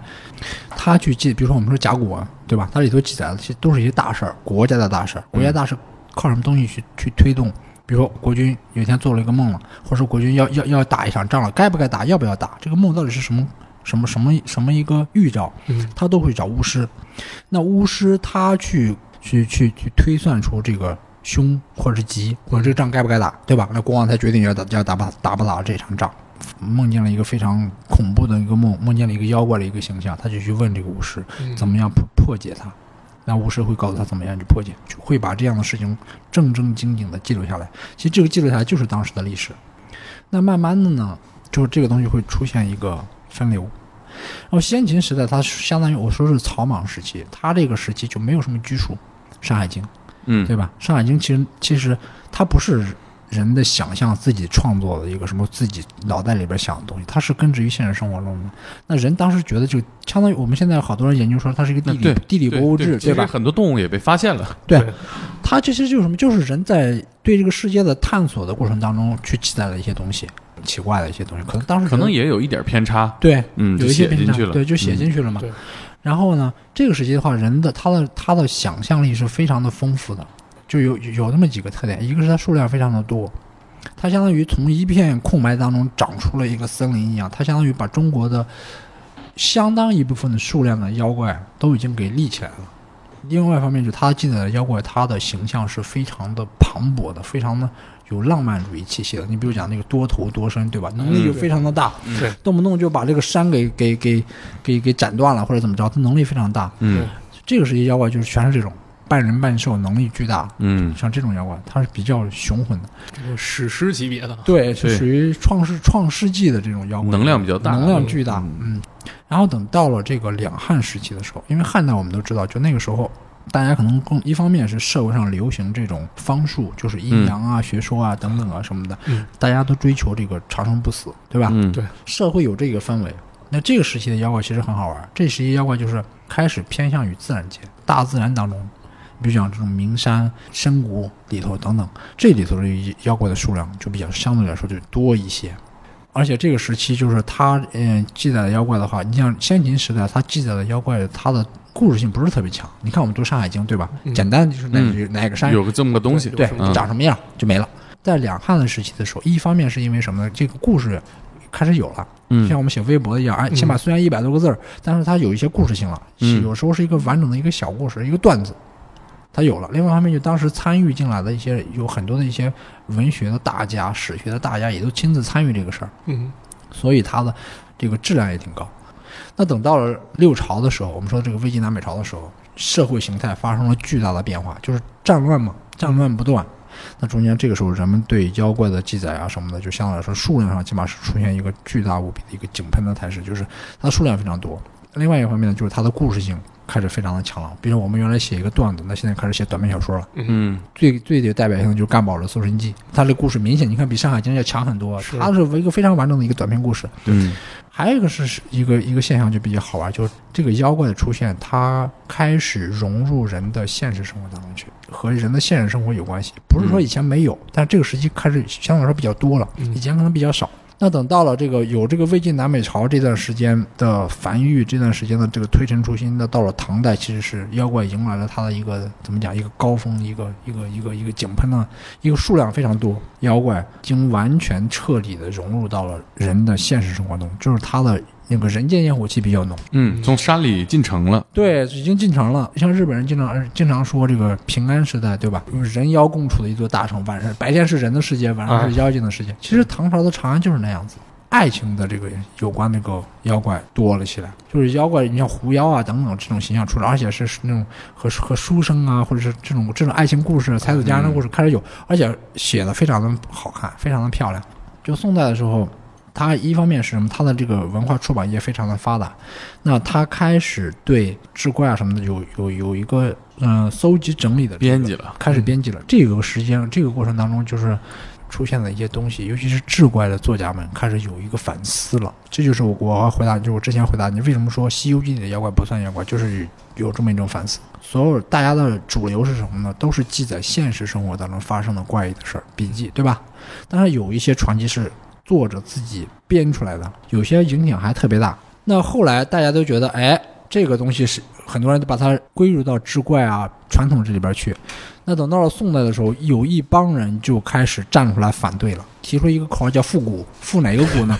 他去记，比如说我们说甲骨文，对吧？它里头记载的其实都是一些大事儿，国家的大事儿。国家大事靠什么东西去去推动？比如说国君有一天做了一个梦了，或者说国君要要要打一场仗了，该不该打？要不要打？这个梦到底是什么什么什么什么一个预兆？嗯他都会找巫师。那巫师他去去去去推算出这个凶或者是吉，或者这个仗该不该打，对吧？那国王才决定要打要打不打不打这场仗。梦见了一个非常恐怖的一个梦，梦见了一个妖怪的一个形象，他就去问这个巫师嗯怎么样破破解它。那巫师会告诉他怎么样去破解，就会把这样的事情正正经经的记录下来。其实这个记录下来就是当时的历史。那慢慢的呢，就是这个东西会出现一个分流。然后先秦时代，它相当于我说是草莽时期，它这个时期就没有什么拘束，《山海经》嗯，对吧？《山海经》其实其实它不是人的想象自己创作的一个什么自己脑袋里边想的东西，它是根植于现实生活中的。那人当时觉得就相当于我们现在好多人研究说它是一个地理、地理博物志，对吧？很多动物也被发现了。对对它这些就是什么？就是人在对这个世界的探索的过程当中去记载的一些东西。奇怪的一些东西，可能当时可能也有一点偏差，对，嗯，有一些写进去了，偏差对，就写进去了嘛。对然后呢，这个时期的话，人的他的他的想象力是非常的丰富的，就有有那么几个特点，一个是它数量非常的多，它相当于从一片空白当中长出了一个森林一样，它相当于把中国的相当一部分的数量的妖怪都已经给立起来了。另外一方面，就是它记载的妖怪，它的形象是非常的磅礴的，非常的有浪漫主义气息的。你比如讲那个多头多身，对吧？能力就非常的大，嗯动不动就把这个山给给给给给斩断了，或者怎么着，他能力非常大。嗯这个时期妖怪就是全是这种半人半兽，能力巨大，嗯像这种妖怪，它是比较雄浑的。这个史诗级别的，对，是属于创世创世纪的这种妖怪，能量比较大能量巨大。嗯嗯，然后等到了这个两汉时期的时候，因为汉代我们都知道，就那个时候。大家可能更一方面是社会上流行这种方术，就是阴阳啊、学说啊等等啊什么的，嗯大家都追求这个长生不死，对吧？嗯对社会有这个氛围。那这个时期的妖怪其实很好玩，这时期妖怪就是开始偏向于自然界、大自然当中，比如讲这种名山、深谷里头等等，这里头的妖怪的数量就比较相对来说就多一些。而且这个时期就是它，嗯，记载的妖怪的话，你像先秦时代，它记载的妖怪，它的故事性不是特别强。你看我们读《山海经》，对吧？嗯简单就是哪个、哪个山有个这么个东西，对长什么样就没了。在两汉的时期的时候，一方面是因为什么呢？这个故事开始有了，嗯像我们写微博一样，哎，嗯起码虽然一百多个字儿，但是它有一些故事性了，嗯有时候是一个完整的一个小故事，一个段子，它有了。另外一方面，就当时参与进来的一些有很多的一些文学的大家、史学的大家，也都亲自参与这个事儿，嗯所以它的这个质量也挺高。那等到了六朝的时候，我们说这个魏晋南北朝的时候，社会形态发生了巨大的变化，就是战乱嘛，战乱不断。那中间这个时候，人们对妖怪的记载啊什么的，就相对来说数量上起码是出现一个巨大无比的一个井喷的态势，就是它的数量非常多。另外一方面呢，就是它的故事性开始非常的强了。比如我们原来写一个段子，那现在开始写短篇小说了。嗯最最有代表性的就是干宝的《搜神记》，它的故事明显你看比《山海经》要强很多，是它是一个非常完整的一个短篇故事。嗯还有一个是是一个一个现象就比较好玩，就是这个妖怪的出现，它开始融入人的现实生活当中去，和人的现实生活有关系。不是说以前没有，但这个时期开始相对来说比较多了，嗯以前可能比较少。那等到了这个有这个魏晋南北朝这段时间的繁育，这段时间的这个推陈出新，那到了唐代，其实是妖怪迎来了它的一个怎么讲一个高峰，一个一个一个一个井喷呢，一个数量非常多，妖怪已经完全彻底的融入到了人的现实生活中，就是它的那个人间烟火气比较浓。嗯，从山里进城了，对，已经进城了。像日本人经常经常说这个平安时代，对吧？人妖共处的一座大城，晚上白天是人的世界，晚上是妖精的世界。其实唐朝的长安就是那样子。爱情的这个有关那个妖怪多了起来，就是妖怪，你像狐妖啊等等这种形象出来，而且是那种和和书生啊，或者是这种这种爱情故事、才子佳人的故事开始有，而且写的非常的好看，非常的漂亮。就宋代的时候，它一方面是什么？它的这个文化出版业非常的发达，那它开始对志怪啊什么的有有有一个嗯、呃搜集整理的、这个编辑了，开始编辑了。这个时间这个过程当中，就是出现了一些东西，尤其是志怪的作家们开始有一个反思了。这就是我我要回答，就是我之前回答你为什么说《西游记》里的妖怪不算妖怪，就是有这么一种反思。所有大家的主流是什么呢？都是记载现实生活当中发生的怪异的事儿，笔记，对吧？但是有一些传奇是作者自己编出来的，有些影响还特别大。那后来大家都觉得，哎，这个东西是很多人都把它归入到志怪啊传统这里边去。那等到了宋代的时候，有一帮人就开始站出来反对了，提出一个口号叫复古，复哪个古呢？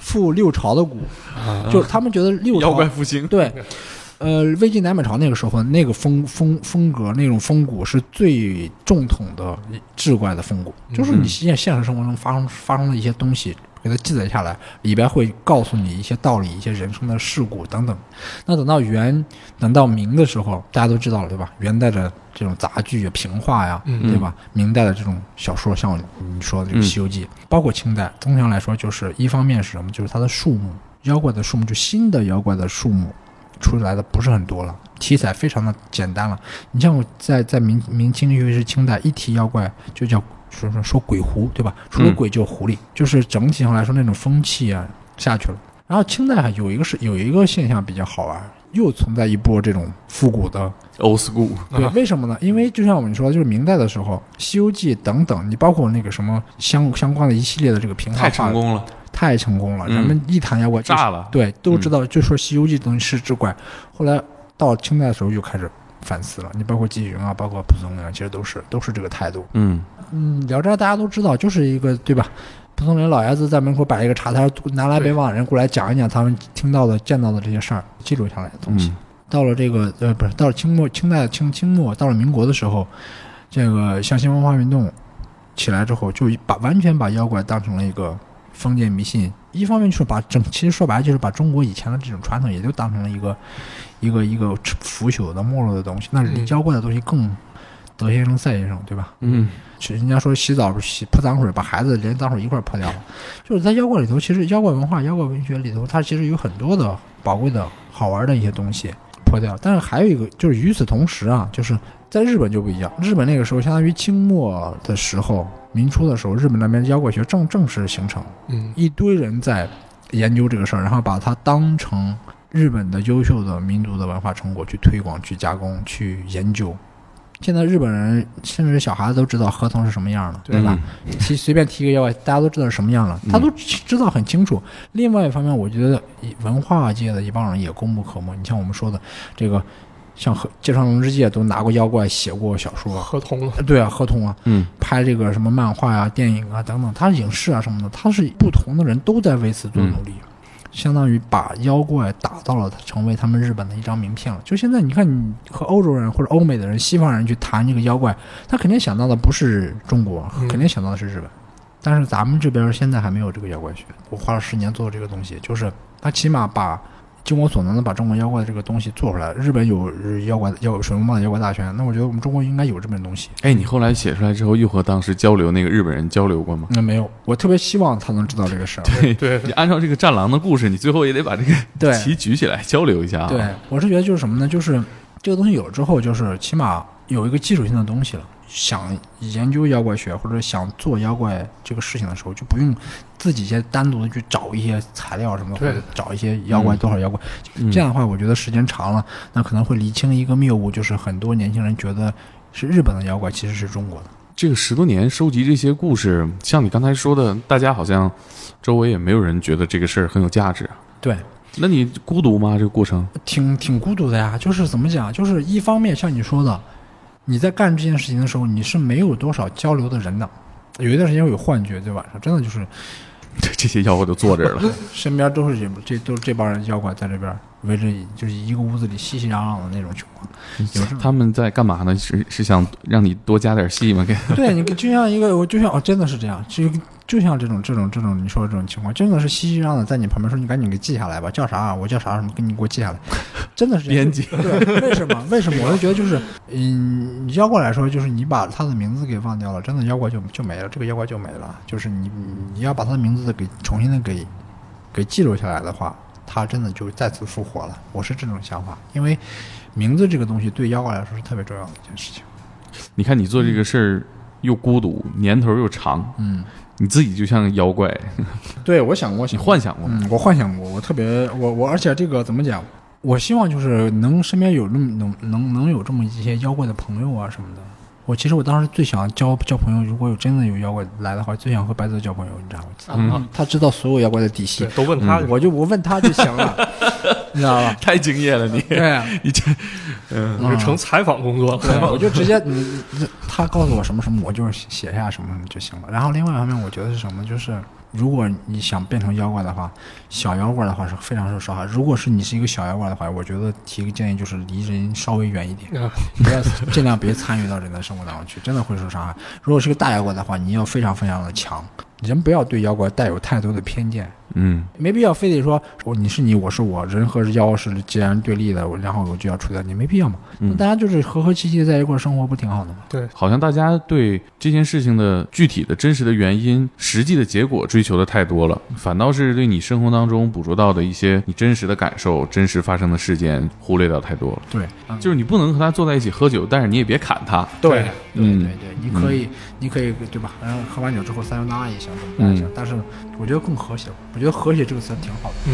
复六朝的古，啊 就他们觉得六朝妖怪复兴，对，呃，魏晋南北朝那个时候，那个风风风格那种风骨是最正统的志怪的风骨，就是你现现实生活中发生发生的一些东西，给它记载下来，里边会告诉你一些道理、一些人生的事故等等。那等到元，等到明的时候，大家都知道了，对吧？元代的这种杂剧啊、评话呀、嗯对吧？明代的这种小说，像你说的这个《西游记》包括清代，通常来说就是一方面是什么？就是它的数目，妖怪的数目，就新的妖怪的数目出来的不是很多了，题材非常的简单了。你像我在在明明清，尤其是清代，一提妖怪就叫说说说鬼狐，对吧？除了嗯鬼就狐狸，就是整体上来说那种风气啊下去了。然后清代还有一个是有一个现象比较好玩，又存在一波这种复古的 old school，对，啊为什么呢？因为就像我们说，就是明代的时候，《西游记》等等，你包括那个什么相相关的一系列的这个平太话化，成功了，太成功了。嗯人们一谈妖怪，就是炸了。对，都知道，就说《西游记》等于是只怪。后来到清代的时候，又开始反思了。你包括纪云啊，包括蒲松龄啊，其实都是都是这个态度。嗯嗯，《聊斋》大家都知道，就是一个对吧？蒲松龄老爷子在门口摆一个茶摊，南来北往人过来讲一讲他们听到的、见到的这些事儿，记录下来的东西。嗯到了这个呃，不是到了清末、清代清清末，到了民国的时候，这个向新文化运动起来之后，就把完全把妖怪当成了一个封建迷信。一方面就是把整，其实说白了就是把中国以前的这种传统，也就当成了一个一个一个腐朽的、没落的东西。那嗯妖怪的东西更德先生赛先生，对吧？嗯是人家说洗澡洗泼脏水，把孩子连脏水一块泼掉了。就是在妖怪里头，其实妖怪文化、妖怪文学里头，它其实有很多的宝贵的好玩的一些东西泼掉。但是还有一个，就是与此同时啊，就是在日本就不一样。日本那个时候，相当于清末的时候、民初的时候，日本那边妖怪学正正式形成，嗯一堆人在研究这个事儿，然后把它当成日本的优秀的民族的文化成果去推广、去加工、去研究。现在日本人甚至小孩子都知道河童是什么样了，对吧？嗯提随便提个妖怪，大家都知道是什么样了，他都知道很清楚。另外一方面，我觉得文化界的一帮人也功不可没。你像我们说的这个，像河芥川龙之介都拿过妖怪写过小说，合同了，呃对啊，合同啊，嗯。拍这个什么漫画啊、电影啊等等，他影视啊什么的，他是不同的人都在为此做努力，相当于把妖怪打造了，成为他们日本的一张名片了。就现在你看，你和欧洲人或者欧美的人、西方人去谈这个妖怪，他肯定想到的不是中国，嗯。肯定想到的是日本。但是咱们这边现在还没有这个妖怪学，我花了十年做这个东西，就是他起码把尽我所能的把中国妖怪这个东西做出来。日本有日妖怪有水木茂的妖怪大全，那我觉得我们中国应该有这本东西。哎，你后来写出来之后，又和当时交流那个日本人交流过吗？那没有，我特别希望他能知道这个事儿。对对你按照这个战狼的故事，你最后也得把这个 对旗举起来交流一下啊。对，我是觉得就是什么呢？就是这个东西有了之后，就是起码有一个基础性的东西了。想研究妖怪学或者想做妖怪这个事情的时候，就不用自己先单独的去找一些材料什么或者找一些妖怪嗯多少妖怪。嗯这样的话，我觉得时间长了，那可能会理清一个谬误，就是很多年轻人觉得是日本的妖怪，其实是中国的。这个十多年收集这些故事，像你刚才说的，大家好像周围也没有人觉得这个事儿很有价值。对，那你孤独吗？这个过程？挺挺孤独的呀。就是怎么讲，就是一方面像你说的，你在干这件事情的时候，你是没有多少交流的人的。有一段时间我有幻觉，就晚上真的就是这这些妖怪都坐这儿了。身边都是这这都是这帮人妖怪在这边围着，就是一个屋子里熙熙攘攘的那种情况。有这种他们在干嘛呢？是是想让你多加点戏吗？给 对你就像一个，我就像哦，真的是这样，就就像这种这种这种你说的这种情况，真的是熙熙攘攘在你旁边说你赶紧给记下来吧，叫啥啊？我叫啥什么？给你给我记下来，真的是编辑对，为什么？为什么？我就觉得就是，嗯，妖怪来说，就是你把他的名字给忘掉了，真的妖怪就就没了，这个妖怪就没了。就是你你要把他的名字给重新的给给记录下来的话，他真的就再次复活了。我是这种想法，因为名字这个东西对妖怪来说是特别重要的一件事情。你看你做这个事儿又孤独，年头又长，嗯，你自己就像妖怪，对，我想过，你幻想过？嗯，我幻想过，我特别，我我，而且这个怎么讲？我希望就是能身边有那么能能能有这么一些妖怪的朋友啊什么的。我其实我当时最想交交朋友，如果有真的有妖怪来的话，最想和白泽交朋友，你知道吗？嗯他知道所有妖怪的底细，，都问他嗯，我就我问他就行了，你知道吧？太敬业了你，对，你这嗯就成采访工作了。对，我就直接你你他告诉我什么什么，我就是写下什么什么就行了。然后另外一方面，我觉得是什么，就是如果你想变成妖怪的话，小妖怪的话是非常受伤害。如果是你是一个小妖怪的话，我觉得提个建议就是离人稍微远一点，啊不要 尽量别参与到人的生活当中去，真的会受伤害。如果是个大妖怪的话，你要非常非常的强，人不要对妖怪带有太多的偏见。嗯，没必要非得说我你是你我是我，人和妖是既然对立的，我然后我就要除掉你，没必要嘛。大家就是和和气气的在一块生活，不挺好的吗？对，好像大家对这件事情的具体的真实的原因、实际的结果追求的太多了，反倒是对你生活当中捕捉到的一些你真实的感受、真实发生的事件忽略掉太多了。对，嗯就是你不能和他坐在一起喝酒，但是你也别砍他。对嗯对对对，你可以，你可以对吧？然后喝完酒之后三六八也行，怎么办也行。但是我觉得更和谐，我觉得和谐这个词挺好的。嗯，